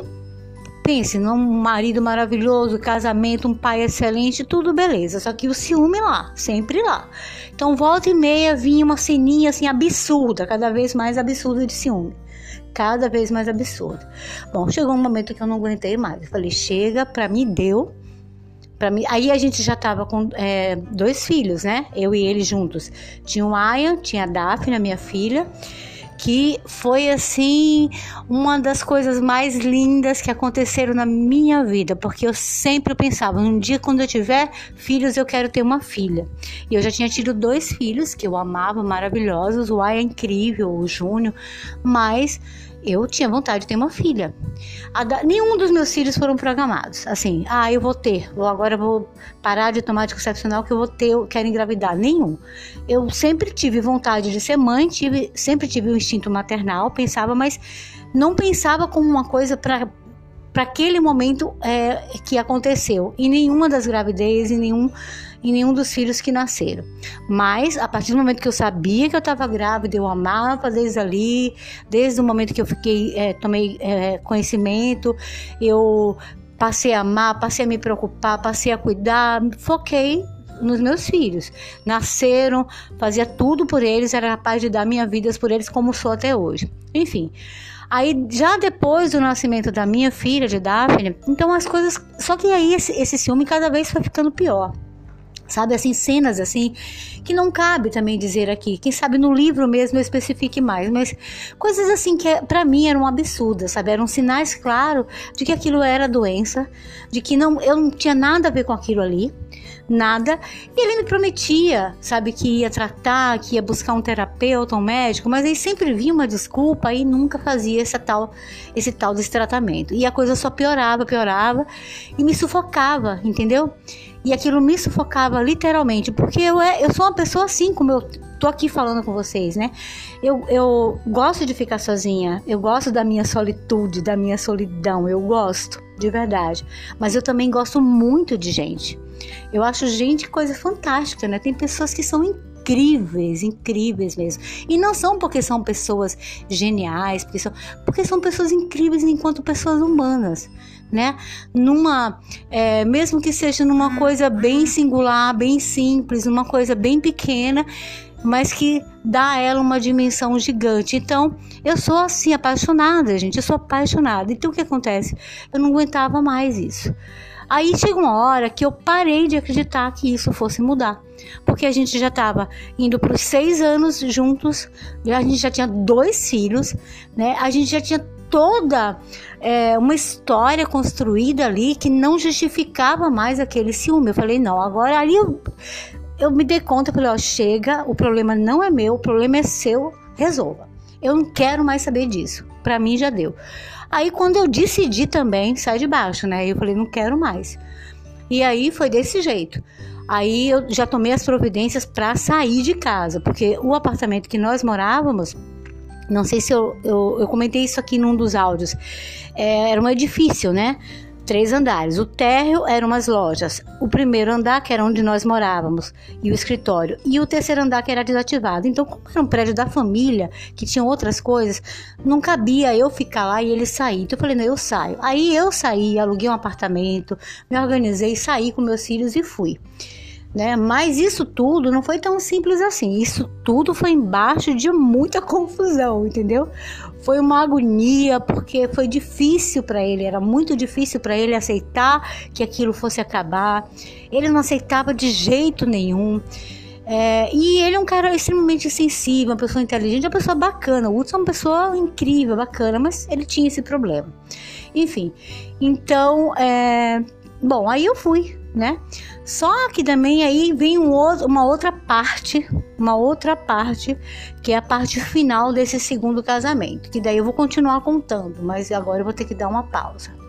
pense num marido maravilhoso, casamento, um pai excelente, tudo beleza. Só que o ciúme lá, sempre lá. Então volta e meia vinha uma ceninha assim absurda, cada vez mais absurda de ciúme cada vez mais absurdo. Bom, chegou um momento que eu não aguentei mais. Eu falei, chega, pra mim deu. para mim. Aí a gente já tava com é, dois filhos, né? Eu e ele juntos. Tinha o Aya, tinha a Daphne, a minha filha que foi assim uma das coisas mais lindas que aconteceram na minha vida, porque eu sempre pensava, um dia quando eu tiver filhos eu quero ter uma filha. E eu já tinha tido dois filhos que eu amava, maravilhosos, o Ai é incrível, o Júnior, mas eu tinha vontade de ter uma filha. Da... Nenhum dos meus filhos foram programados. Assim, ah, eu vou ter, vou, agora vou parar de tomar anticoncepcional que eu vou ter, eu quero engravidar. Nenhum. Eu sempre tive vontade de ser mãe, tive, sempre tive o um instinto maternal, pensava, mas não pensava como uma coisa para para aquele momento é, que aconteceu. E nenhuma das gravidez, e nenhum em nenhum dos filhos que nasceram. Mas a partir do momento que eu sabia que eu estava grávida, eu amava desde ali, desde o momento que eu fiquei, é, tomei é, conhecimento, eu passei a amar, passei a me preocupar, passei a cuidar, foquei nos meus filhos. Nasceram, fazia tudo por eles, era capaz de dar minha vida por eles como sou até hoje. Enfim. Aí, já depois do nascimento da minha filha, de Daphne, então as coisas. Só que aí esse, esse ciúme cada vez foi ficando pior sabe assim cenas assim que não cabe também dizer aqui. Quem sabe no livro mesmo eu especifique mais mas coisas assim que é, para mim eram absurdas sabe? Eram sinais claros de que aquilo era doença de que não eu não tinha nada a ver com aquilo ali nada. E ele me prometia sabe que ia tratar que ia buscar um terapeuta um médico mas aí sempre via uma desculpa e nunca fazia essa tal esse tal desse tratamento. E a coisa só piorava piorava e me sufocava entendeu e aquilo me sufocava literalmente, porque eu, é, eu sou uma pessoa assim, como eu tô aqui falando com vocês, né? Eu, eu gosto de ficar sozinha, eu gosto da minha solitude, da minha solidão, eu gosto, de verdade. Mas eu também gosto muito de gente. Eu acho gente coisa fantástica, né? Tem pessoas que são incríveis, incríveis mesmo. E não são porque são pessoas geniais, porque são, porque são pessoas incríveis enquanto pessoas humanas né? Numa, é, mesmo que seja numa coisa bem singular, bem simples, uma coisa bem pequena, mas que dá a ela uma dimensão gigante. Então, eu sou assim apaixonada, gente, eu sou apaixonada. Então, o que acontece? Eu não aguentava mais isso. Aí chega uma hora que eu parei de acreditar que isso fosse mudar. Porque a gente já estava indo para os seis anos juntos, a gente já tinha dois filhos, né? A gente já tinha toda é, uma história construída ali que não justificava mais aquele ciúme. Eu falei, não, agora ali eu, eu me dei conta, falei, ó, chega, o problema não é meu, o problema é seu, resolva. Eu não quero mais saber disso. Para mim já deu. Aí quando eu decidi também, sai de baixo, né? Eu falei, não quero mais. E aí foi desse jeito. Aí eu já tomei as providências para sair de casa, porque o apartamento que nós morávamos não sei se eu, eu, eu comentei isso aqui num dos áudios. É, era um edifício, né? Três andares. O térreo eram umas lojas. O primeiro andar, que era onde nós morávamos, e o escritório. E o terceiro andar, que era desativado. Então, como era um prédio da família, que tinha outras coisas, não cabia eu ficar lá e ele sair. Então, eu falei, não, eu saio. Aí eu saí, aluguei um apartamento, me organizei, saí com meus filhos e fui né? Mas isso tudo não foi tão simples assim. Isso tudo foi embaixo de muita [LAUGHS] confusão, entendeu? Foi uma agonia porque foi difícil para ele, era muito difícil para ele aceitar que aquilo fosse acabar. Ele não aceitava de jeito nenhum. É, e ele é um cara extremamente sensível, uma pessoa inteligente, uma pessoa bacana. O Hudson é uma pessoa incrível, bacana, mas ele tinha esse problema. Enfim, então, é, bom, aí eu fui, né? Só que também aí vem um outro, uma outra parte, uma outra parte, que é a parte final desse segundo casamento, que daí eu vou continuar contando, mas agora eu vou ter que dar uma pausa.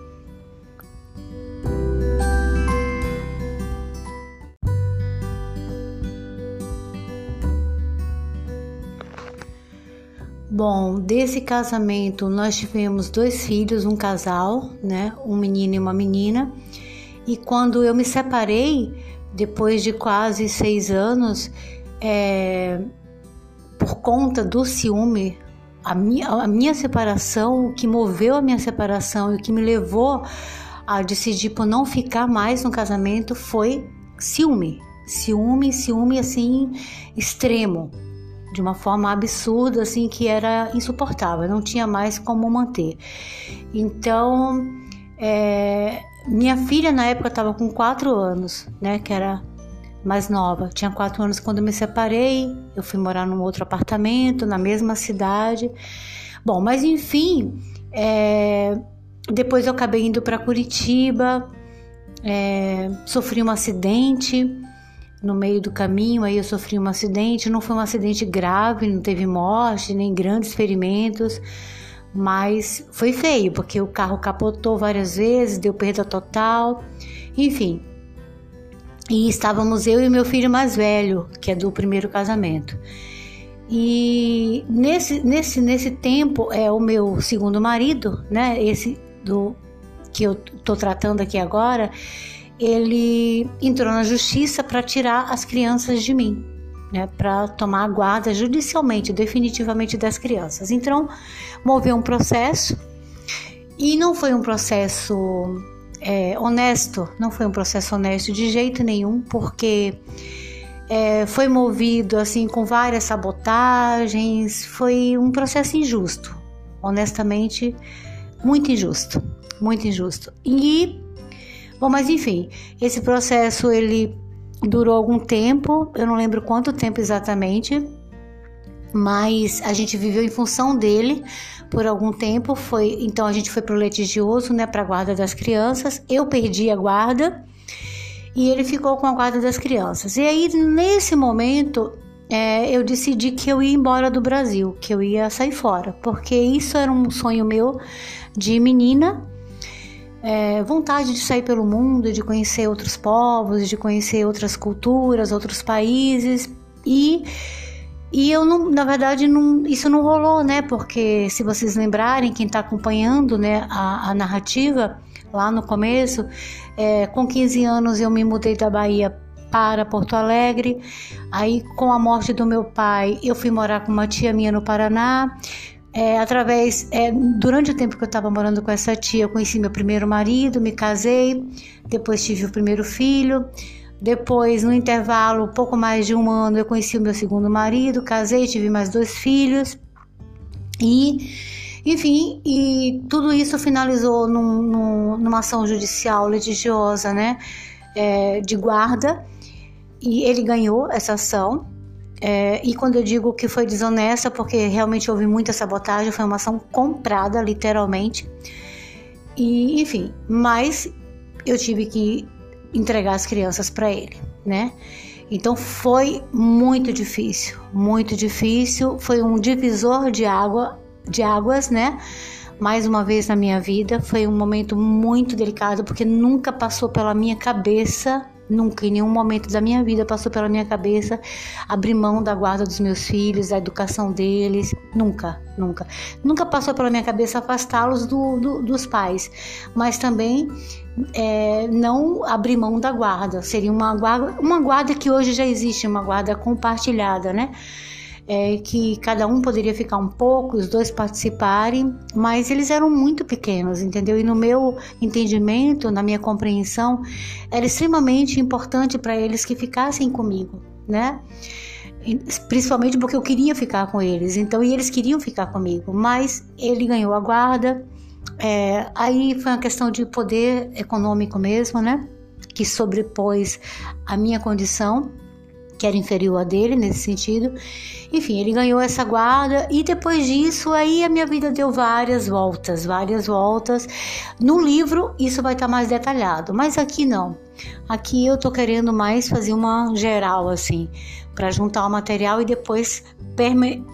Bom, desse casamento nós tivemos dois filhos, um casal, né, um menino e uma menina. E quando eu me separei, depois de quase seis anos, é, por conta do ciúme, a minha, a minha separação, o que moveu a minha separação e o que me levou a decidir por não ficar mais no casamento foi ciúme. Ciúme, ciúme assim, extremo, de uma forma absurda, assim, que era insuportável, não tinha mais como manter. Então, É, minha filha na época estava com quatro anos, né? Que era mais nova. Tinha quatro anos quando eu me separei. Eu fui morar num outro apartamento na mesma cidade. Bom, mas enfim, é, depois eu acabei indo para Curitiba. É, sofri um acidente no meio do caminho. Aí eu sofri um acidente. Não foi um acidente grave, não teve morte nem grandes ferimentos mas foi feio porque o carro capotou várias vezes, deu perda total, enfim. E estávamos eu e meu filho mais velho, que é do primeiro casamento. E nesse, nesse, nesse tempo é o meu segundo marido, né? Esse do que eu tô tratando aqui agora, ele entrou na justiça para tirar as crianças de mim né, para tomar a guarda judicialmente, definitivamente das crianças. Então, moveu um processo e não foi um processo é, honesto, não foi um processo honesto de jeito nenhum, porque é, foi movido assim com várias sabotagens, foi um processo injusto, honestamente, muito injusto, muito injusto. E bom, mas enfim, esse processo ele durou algum tempo, eu não lembro quanto tempo exatamente, mas a gente viveu em função dele por algum tempo. Foi então a gente foi para o litigioso, né, para guarda das crianças. Eu perdi a guarda e ele ficou com a guarda das crianças. E aí nesse momento é, eu decidi que eu ia embora do Brasil, que eu ia sair fora, porque isso era um sonho meu de menina é, vontade de sair pelo mundo, de conhecer outros povos, de conhecer outras culturas, outros países e e eu não, na verdade, não, isso não rolou, né? Porque se vocês lembrarem, quem está acompanhando, né, a, a, narrativa lá no começo, é, com 15 anos eu me mudei da Bahia para Porto Alegre. Aí, com a morte do meu pai, eu fui morar com uma tia minha no Paraná. É, através, é, durante o tempo que eu estava morando com essa tia, eu conheci meu primeiro marido, me casei, depois tive o primeiro filho. Depois, no intervalo, pouco mais de um ano, eu conheci o meu segundo marido, casei, tive mais dois filhos. E, enfim, e tudo isso finalizou num, num, numa ação judicial litigiosa, né, é, de guarda. E ele ganhou essa ação, é, e quando eu digo que foi desonesta, porque realmente houve muita sabotagem, foi uma ação comprada, literalmente. E, enfim, mas eu tive que entregar as crianças para ele, né? Então foi muito difícil, muito difícil. Foi um divisor de água, de águas, né? Mais uma vez na minha vida, foi um momento muito delicado porque nunca passou pela minha cabeça Nunca, em nenhum momento da minha vida passou pela minha cabeça abrir mão da guarda dos meus filhos, da educação deles. Nunca, nunca. Nunca passou pela minha cabeça afastá-los do, do, dos pais, mas também é, não abrir mão da guarda. Seria uma guarda, uma guarda que hoje já existe, uma guarda compartilhada, né? É, que cada um poderia ficar um pouco, os dois participarem, mas eles eram muito pequenos, entendeu? E no meu entendimento, na minha compreensão, era extremamente importante para eles que ficassem comigo, né? Principalmente porque eu queria ficar com eles, então e eles queriam ficar comigo, mas ele ganhou a guarda. É, aí foi uma questão de poder econômico mesmo, né? Que sobrepôs a minha condição que era inferior a dele nesse sentido. Enfim, ele ganhou essa guarda e depois disso aí a minha vida deu várias voltas, várias voltas. No livro isso vai estar mais detalhado, mas aqui não. Aqui eu tô querendo mais fazer uma geral assim, para juntar o material e depois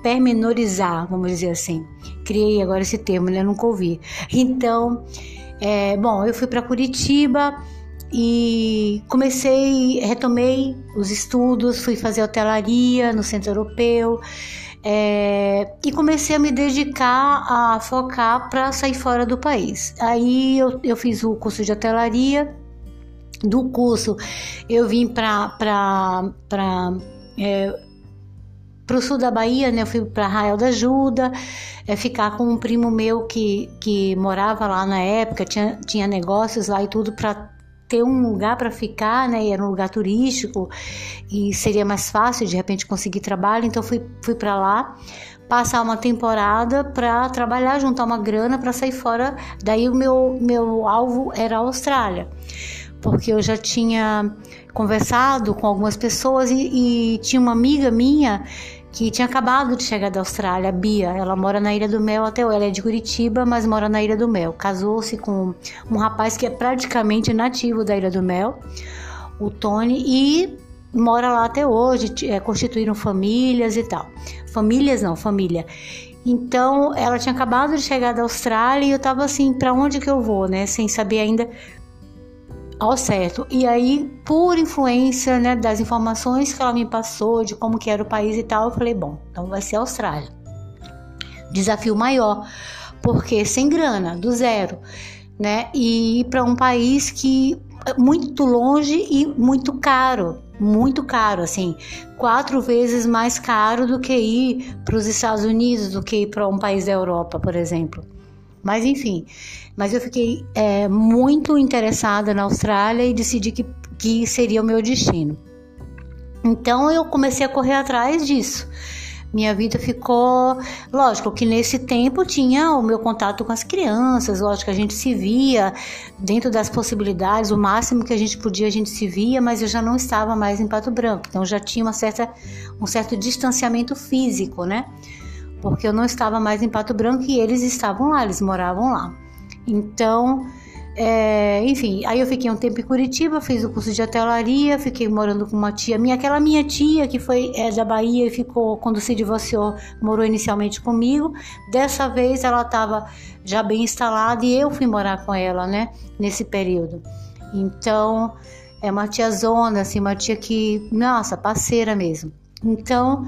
permenorizar, vamos dizer assim. Criei agora esse termo, né? Nunca ouvi. Então, é, bom, eu fui para Curitiba e comecei, retomei os estudos, fui fazer hotelaria no Centro Europeu é, e comecei a me dedicar a focar para sair fora do país. Aí eu, eu fiz o curso de hotelaria. Do curso eu vim para é, o sul da Bahia, né? Eu fui para Arraial da Ajuda, é, ficar com um primo meu que, que morava lá na época, tinha, tinha negócios lá e tudo para ter um lugar para ficar, né? E era um lugar turístico e seria mais fácil de repente conseguir trabalho. Então fui, fui para lá passar uma temporada para trabalhar, juntar uma grana para sair fora. Daí o meu, meu alvo era a Austrália, porque eu já tinha conversado com algumas pessoas e, e tinha uma amiga minha que tinha acabado de chegar da Austrália, Bia. Ela mora na Ilha do Mel até hoje. Ela é de Curitiba, mas mora na Ilha do Mel. Casou-se com um rapaz que é praticamente nativo da Ilha do Mel, o Tony, e mora lá até hoje. É, constituíram famílias e tal. Famílias não, família. Então, ela tinha acabado de chegar da Austrália e eu tava assim, para onde que eu vou, né? Sem saber ainda ao certo. E aí, por influência né, das informações que ela me passou, de como que era o país e tal, eu falei, bom, então vai ser Austrália. Desafio maior, porque sem grana, do zero, né? E ir para um país que é muito longe e muito caro, muito caro, assim, quatro vezes mais caro do que ir para os Estados Unidos, do que ir para um país da Europa, por exemplo. Mas enfim, mas eu fiquei é, muito interessada na Austrália e decidi que, que seria o meu destino. Então eu comecei a correr atrás disso. Minha vida ficou. Lógico que nesse tempo tinha o meu contato com as crianças, lógico que a gente se via dentro das possibilidades, o máximo que a gente podia a gente se via, mas eu já não estava mais em Pato Branco, então já tinha uma certa, um certo distanciamento físico, né? porque eu não estava mais em Pato Branco e eles estavam lá, eles moravam lá. Então, é, enfim, aí eu fiquei um tempo em Curitiba, fiz o curso de hotelaria, fiquei morando com uma tia minha, aquela minha tia que foi é, da Bahia e ficou, quando se divorciou, morou inicialmente comigo. Dessa vez ela estava já bem instalada e eu fui morar com ela, né, nesse período. Então, é uma tia zona, assim, uma tia que, nossa, parceira mesmo. Então,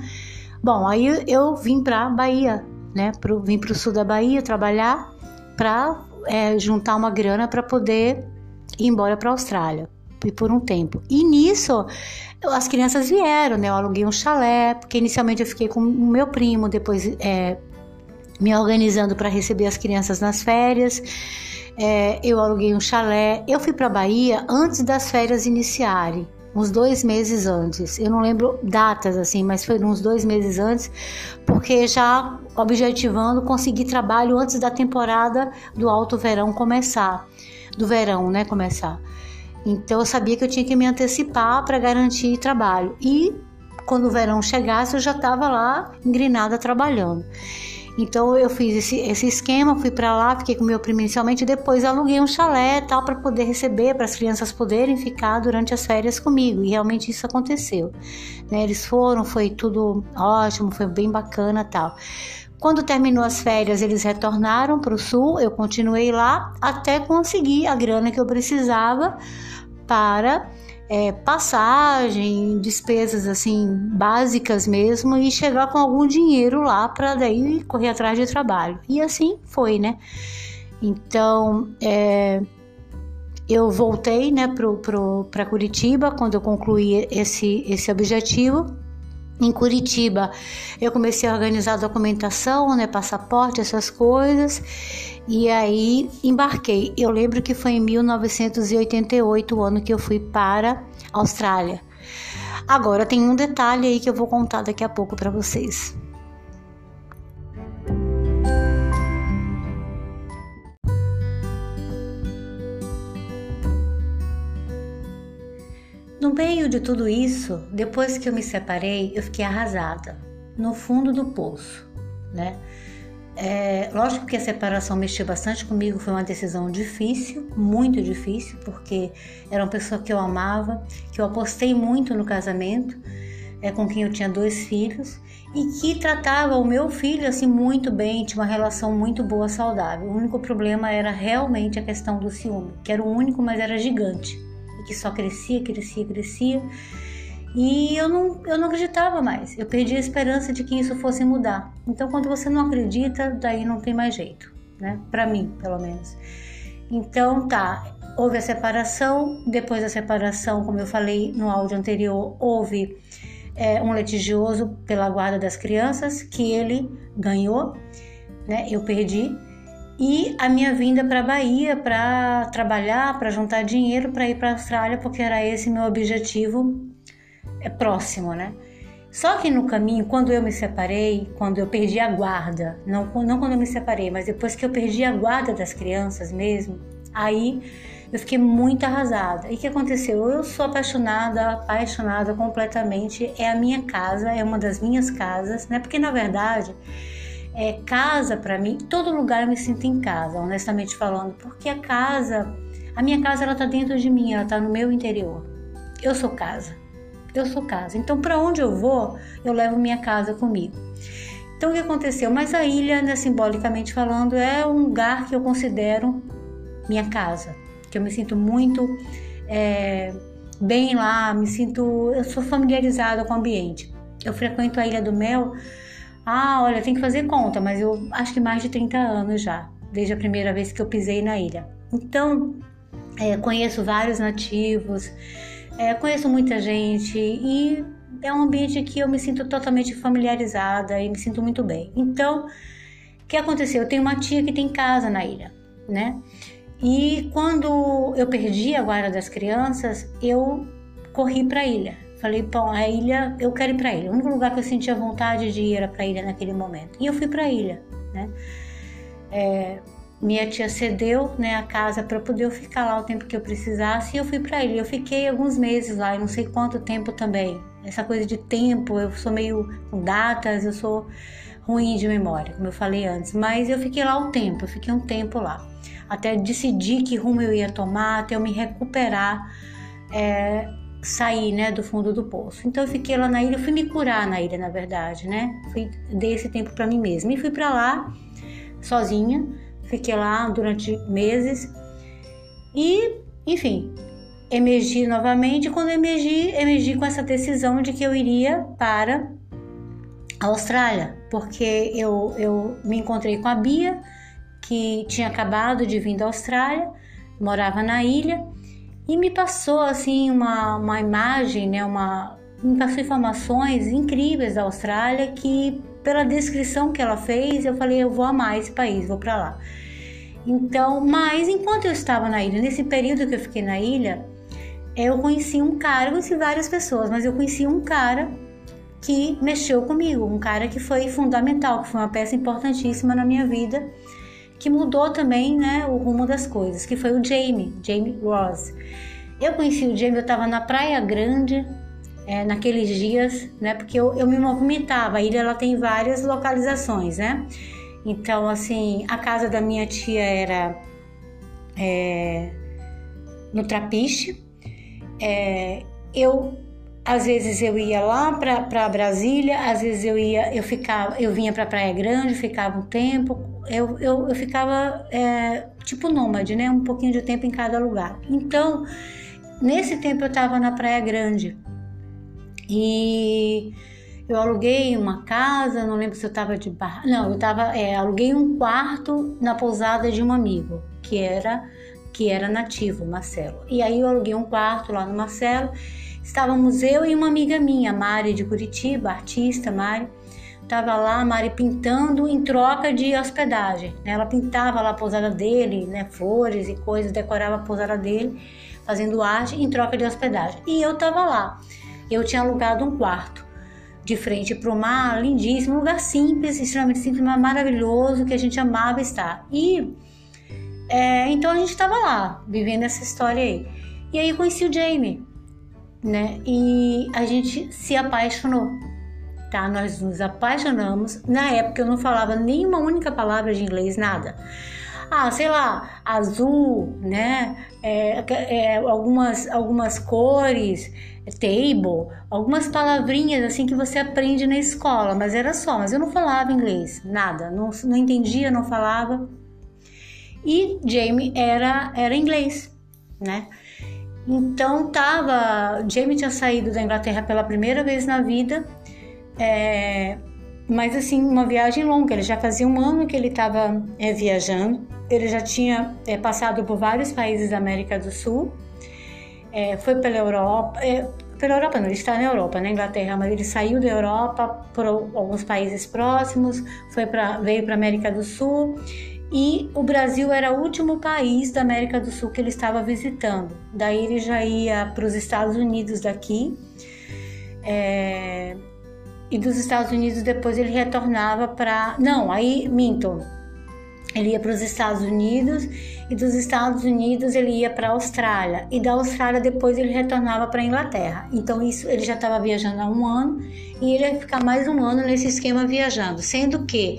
Bom, aí eu vim para Bahia, né? Pro, vim para o sul da Bahia trabalhar para é, juntar uma grana para poder ir embora para a Austrália e por um tempo. E nisso as crianças vieram, né? Eu aluguei um chalé, porque inicialmente eu fiquei com o meu primo, depois é, me organizando para receber as crianças nas férias. É, eu aluguei um chalé. Eu fui para Bahia antes das férias iniciarem uns dois meses antes. Eu não lembro datas assim, mas foi uns dois meses antes, porque já objetivando conseguir trabalho antes da temporada do alto verão começar, do verão, né, começar. Então eu sabia que eu tinha que me antecipar para garantir trabalho. E quando o verão chegasse, eu já estava lá engrinada trabalhando. Então eu fiz esse, esse esquema, fui para lá, fiquei com meu primo inicialmente, depois aluguei um chalé tal para poder receber, para as crianças poderem ficar durante as férias comigo. E realmente isso aconteceu. Né? Eles foram, foi tudo ótimo, foi bem bacana tal. Quando terminou as férias, eles retornaram para o sul, eu continuei lá até conseguir a grana que eu precisava para é, passagem, despesas assim básicas mesmo e chegar com algum dinheiro lá para daí correr atrás de trabalho. E assim foi, né? Então, é, eu voltei né, para Curitiba quando eu concluí esse, esse objetivo. Em Curitiba, eu comecei a organizar a documentação, né, passaporte, essas coisas, e aí embarquei. Eu lembro que foi em 1988 o ano que eu fui para a Austrália. Agora tem um detalhe aí que eu vou contar daqui a pouco para vocês. No meio de tudo isso, depois que eu me separei, eu fiquei arrasada, no fundo do poço, né? É, lógico que a separação mexeu bastante comigo, foi uma decisão difícil, muito difícil, porque era uma pessoa que eu amava, que eu apostei muito no casamento, é, com quem eu tinha dois filhos, e que tratava o meu filho assim muito bem, tinha uma relação muito boa, saudável. O único problema era realmente a questão do ciúme, que era o único, mas era gigante, e que só crescia, crescia, crescia. E eu não, eu não acreditava mais. Eu perdi a esperança de que isso fosse mudar. Então, quando você não acredita, daí não tem mais jeito, né? Para mim, pelo menos. Então, tá. Houve a separação. Depois da separação, como eu falei no áudio anterior, houve é, um litigioso pela guarda das crianças que ele ganhou, né? Eu perdi. E a minha vinda para Bahia para trabalhar, para juntar dinheiro para ir para a Austrália, porque era esse meu objetivo é próximo, né? Só que no caminho, quando eu me separei, quando eu perdi a guarda, não, não quando eu me separei, mas depois que eu perdi a guarda das crianças mesmo, aí eu fiquei muito arrasada. E o que aconteceu? Eu sou apaixonada, apaixonada completamente. É a minha casa, é uma das minhas casas, né? Porque na verdade, é casa para mim, todo lugar eu me sinto em casa, honestamente falando, porque a casa, a minha casa ela tá dentro de mim, ela tá no meu interior. Eu sou casa. Eu sou casa. Então, para onde eu vou, eu levo minha casa comigo. Então, o que aconteceu? Mas a ilha, né, simbolicamente falando, é um lugar que eu considero minha casa que eu me sinto muito é, bem lá, me sinto, eu sou familiarizada com o ambiente. Eu frequento a Ilha do Mel, ah, olha, tem que fazer conta, mas eu acho que mais de 30 anos já, desde a primeira vez que eu pisei na ilha. Então, é, conheço vários nativos, é, conheço muita gente e é um ambiente que eu me sinto totalmente familiarizada e me sinto muito bem. Então, o que aconteceu? Eu tenho uma tia que tem casa na ilha, né? E quando eu perdi a guarda das crianças, eu corri para a ilha. Falei, bom, a ilha, eu quero ir para a ilha. O único lugar que eu sentia vontade de ir era para a ilha naquele momento. E eu fui para a ilha, né? É, minha tia cedeu né, a casa para poder eu ficar lá o tempo que eu precisasse e eu fui para ilha. Eu fiquei alguns meses lá, e não sei quanto tempo também. Essa coisa de tempo, eu sou meio com datas, eu sou ruim de memória, como eu falei antes. Mas eu fiquei lá o tempo, eu fiquei um tempo lá até decidir que rumo eu ia tomar, até eu me recuperar, é, sair né, do fundo do poço. Então eu fiquei lá na ilha, fui me curar na ilha, na verdade, né? Fui, dei esse tempo para mim mesma. E fui para lá sozinha, fiquei lá durante meses e, enfim, emergi novamente. Quando emergi, emergi com essa decisão de que eu iria para a Austrália, porque eu, eu me encontrei com a Bia que tinha acabado de vir da Austrália, morava na ilha e me passou assim uma, uma imagem, né, uma, me passou informações incríveis da Austrália que pela descrição que ela fez, eu falei, eu vou amar esse país, vou para lá. Então, mas enquanto eu estava na ilha, nesse período que eu fiquei na ilha, eu conheci um cara, eu conheci várias pessoas, mas eu conheci um cara que mexeu comigo, um cara que foi fundamental, que foi uma peça importantíssima na minha vida que mudou também né, o rumo das coisas, que foi o Jamie, Jamie Ross. Eu conheci o Jamie, eu estava na Praia Grande é, naqueles dias, né, porque eu, eu me movimentava. A ilha ela tem várias localizações, né? Então, assim, a casa da minha tia era é, no Trapiche. É, eu às vezes eu ia lá para Brasília, às vezes eu ia, eu ficava, eu vinha para Praia Grande, ficava um tempo, eu, eu, eu ficava é, tipo nômade, né? Um pouquinho de tempo em cada lugar. Então, nesse tempo eu estava na Praia Grande e eu aluguei uma casa, não lembro se eu estava de bar, não, eu tava, é, aluguei um quarto na pousada de um amigo que era que era nativo, Marcelo. E aí eu aluguei um quarto lá no Marcelo. Estávamos eu e uma amiga minha, Mari de Curitiba, artista Mari estava lá, Mari pintando em troca de hospedagem. Né? Ela pintava lá a pousada dele, né? flores e coisas, decorava a pousada dele, fazendo arte em troca de hospedagem. E eu estava lá. Eu tinha alugado um quarto de frente para o mar, lindíssimo, um lugar simples, extremamente simples, mas maravilhoso, que a gente amava estar. E é, então a gente estava lá, vivendo essa história aí. E aí conheci o Jamie, né? E a gente se apaixonou tá? Nós nos apaixonamos. Na época eu não falava nenhuma única palavra de inglês, nada. Ah, sei lá, azul, né? É, é, algumas, algumas cores, table, algumas palavrinhas assim que você aprende na escola, mas era só. Mas eu não falava inglês, nada, não, não entendia, não falava. E Jamie era, era inglês, né? Então tava. Jamie tinha saído da Inglaterra pela primeira vez na vida é, mas assim, uma viagem longa. Ele já fazia um ano que ele estava é, viajando. Ele já tinha é, passado por vários países da América do Sul. É, foi pela Europa. É, pela Europa não, ele está na Europa, na Inglaterra, mas ele saiu da Europa por alguns países próximos, foi pra, veio para América do Sul e o Brasil era o último país da América do Sul que ele estava visitando. Daí ele já ia para os Estados Unidos daqui. É, e dos Estados Unidos depois ele retornava para. Não, aí minto. Ele ia para os Estados Unidos e dos Estados Unidos ele ia para a Austrália e da Austrália depois ele retornava para a Inglaterra. Então isso ele já estava viajando há um ano e ele ia ficar mais um ano nesse esquema viajando, sendo que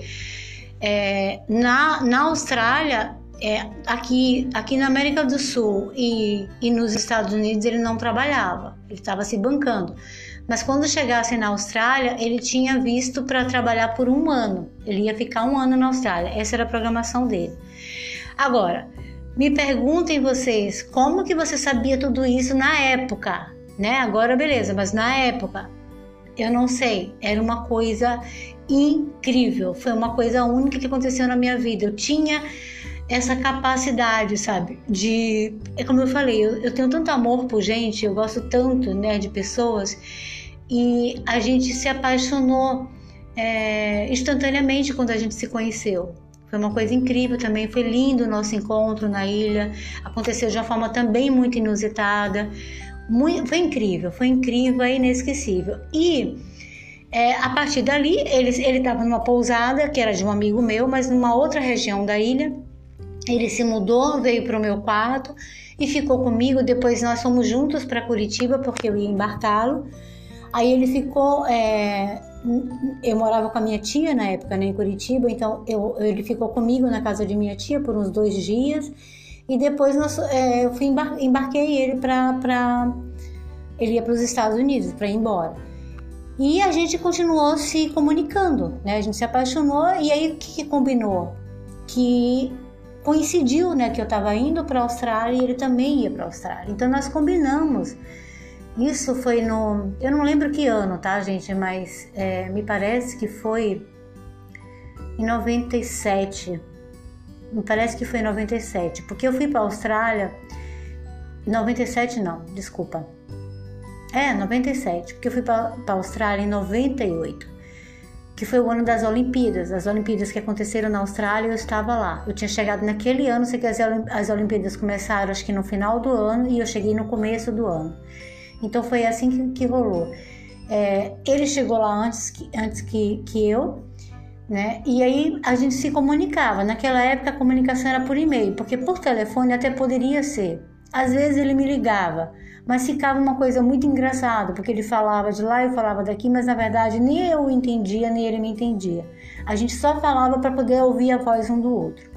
é, na, na Austrália é, aqui, aqui na América do Sul e, e nos Estados Unidos ele não trabalhava, ele estava se bancando. Mas quando chegasse na Austrália, ele tinha visto para trabalhar por um ano. Ele ia ficar um ano na Austrália. Essa era a programação dele. Agora, me perguntem vocês, como que você sabia tudo isso na época? Né? Agora beleza, mas na época eu não sei, era uma coisa incrível, foi uma coisa única que aconteceu na minha vida. Eu tinha essa capacidade, sabe? De. É como eu falei, eu, eu tenho tanto amor por gente, eu gosto tanto né, de pessoas, e a gente se apaixonou é, instantaneamente quando a gente se conheceu. Foi uma coisa incrível também, foi lindo o nosso encontro na ilha, aconteceu de uma forma também muito inusitada. Muito, foi incrível, foi incrível, é inesquecível. E é, a partir dali, ele estava numa pousada que era de um amigo meu, mas numa outra região da ilha. Ele se mudou, veio para o meu quarto e ficou comigo. Depois nós fomos juntos para Curitiba porque eu ia embarcá-lo. Aí ele ficou. É, eu morava com a minha tia na época, né, em Curitiba, então eu, ele ficou comigo na casa de minha tia por uns dois dias. E depois nós, é, eu fui embar embarquei ele para. Ele ia para os Estados Unidos para ir embora. E a gente continuou se comunicando, né? A gente se apaixonou e aí o que, que combinou? Que coincidiu, né, que eu estava indo para a Austrália e ele também ia para a Austrália. Então nós combinamos. Isso foi no, eu não lembro que ano, tá, gente, mas é, me parece que foi em 97. Me parece que foi em 97, porque eu fui para a Austrália 97 não, desculpa. É, 97, porque eu fui para a Austrália em 98 que foi o ano das Olimpíadas, as Olimpíadas que aconteceram na Austrália, eu estava lá. Eu tinha chegado naquele ano, sei que as Olimpíadas começaram acho que no final do ano e eu cheguei no começo do ano. Então foi assim que, que rolou. É, ele chegou lá antes que, antes que, que eu, né? E aí a gente se comunicava. Naquela época a comunicação era por e-mail, porque por telefone até poderia ser. Às vezes ele me ligava, mas ficava uma coisa muito engraçada, porque ele falava de lá, eu falava daqui, mas na verdade nem eu entendia, nem ele me entendia. A gente só falava para poder ouvir a voz um do outro.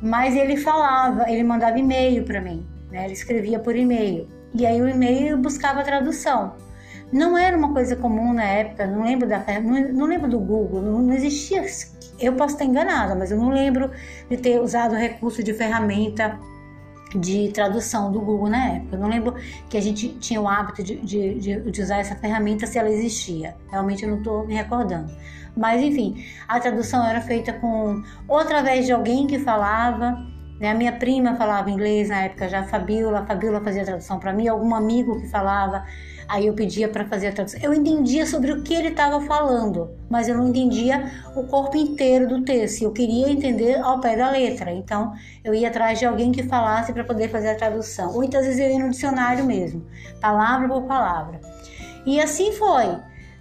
Mas ele falava, ele mandava e-mail para mim, né? ele escrevia por e-mail. E aí o e-mail buscava tradução. Não era uma coisa comum na época, não lembro da não, não lembro do Google, não, não existia. Eu posso estar enganada, mas eu não lembro de ter usado o recurso de ferramenta de tradução do Google na época. Eu não lembro que a gente tinha o hábito de, de, de usar essa ferramenta se ela existia. Realmente eu não estou me recordando. Mas enfim, a tradução era feita com ou através de alguém que falava. Né? A minha prima falava inglês na época já, Fabiola. A Fabiola fazia tradução para mim, algum amigo que falava. Aí eu pedia para fazer a tradução. Eu entendia sobre o que ele estava falando, mas eu não entendia o corpo inteiro do texto. Eu queria entender ao pé da letra. Então eu ia atrás de alguém que falasse para poder fazer a tradução. Ou muitas vezes eu ia no dicionário mesmo, palavra por palavra. E assim foi.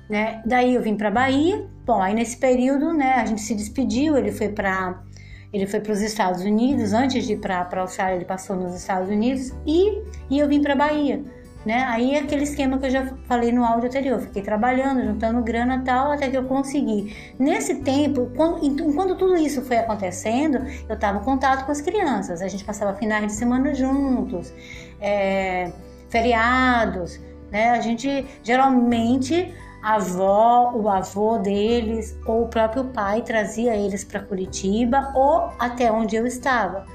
Né? Daí eu vim para Bahia. Bom, aí nesse período, né, a gente se despediu. Ele foi para ele foi para os Estados Unidos. Antes de ir para a Austrália, ele passou nos Estados Unidos e, e eu vim para Bahia né? Aí é aquele esquema que eu já falei no áudio anterior, fiquei trabalhando, juntando grana tal, até que eu consegui. Nesse tempo, quando, enquanto tudo isso foi acontecendo, eu estava em contato com as crianças, a gente passava finais de semana juntos, é, feriados, né? A gente geralmente a avó, o avô deles ou o próprio pai trazia eles para Curitiba ou até onde eu estava.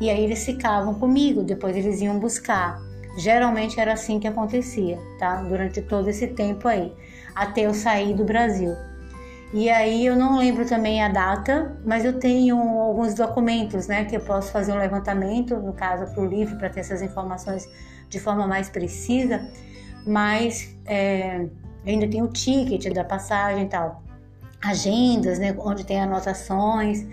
E aí eles ficavam comigo, depois eles iam buscar. Geralmente era assim que acontecia, tá? Durante todo esse tempo aí, até eu sair do Brasil. E aí eu não lembro também a data, mas eu tenho alguns documentos, né, que eu posso fazer um levantamento, no caso para o livro, para ter essas informações de forma mais precisa. Mas é, ainda tem o ticket da passagem e tal, agendas, né, onde tem anotações.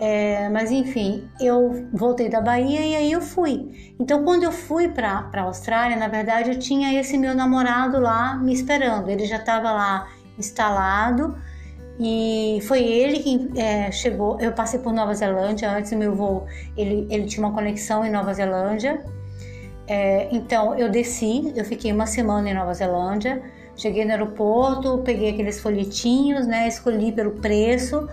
É, mas enfim, eu voltei da Bahia e aí eu fui. Então, quando eu fui para a Austrália, na verdade, eu tinha esse meu namorado lá me esperando. Ele já estava lá instalado e foi ele que é, chegou. Eu passei por Nova Zelândia antes do meu voo. Ele, ele tinha uma conexão em Nova Zelândia. É, então eu desci, eu fiquei uma semana em Nova Zelândia. Cheguei no aeroporto, peguei aqueles folhetinhos, né? Escolhi pelo preço,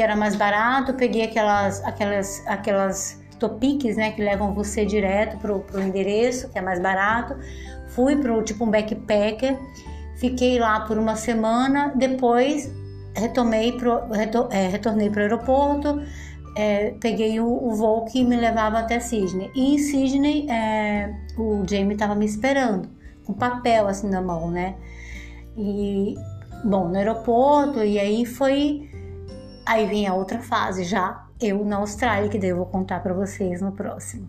que era mais barato. Peguei aquelas, aquelas, aquelas topiques, né? Que levam você direto pro, pro endereço, que é mais barato. Fui pro tipo um backpacker. Fiquei lá por uma semana. Depois retomei pro, retor, é, retornei para o aeroporto, é, peguei o, o, voo que me levava até Sydney. E em Sydney, é, o Jamie estava me esperando, com papel assim na mão, né? E, bom, no aeroporto, e aí foi. Aí vinha outra fase já, eu na Austrália, que daí eu vou contar para vocês no próximo.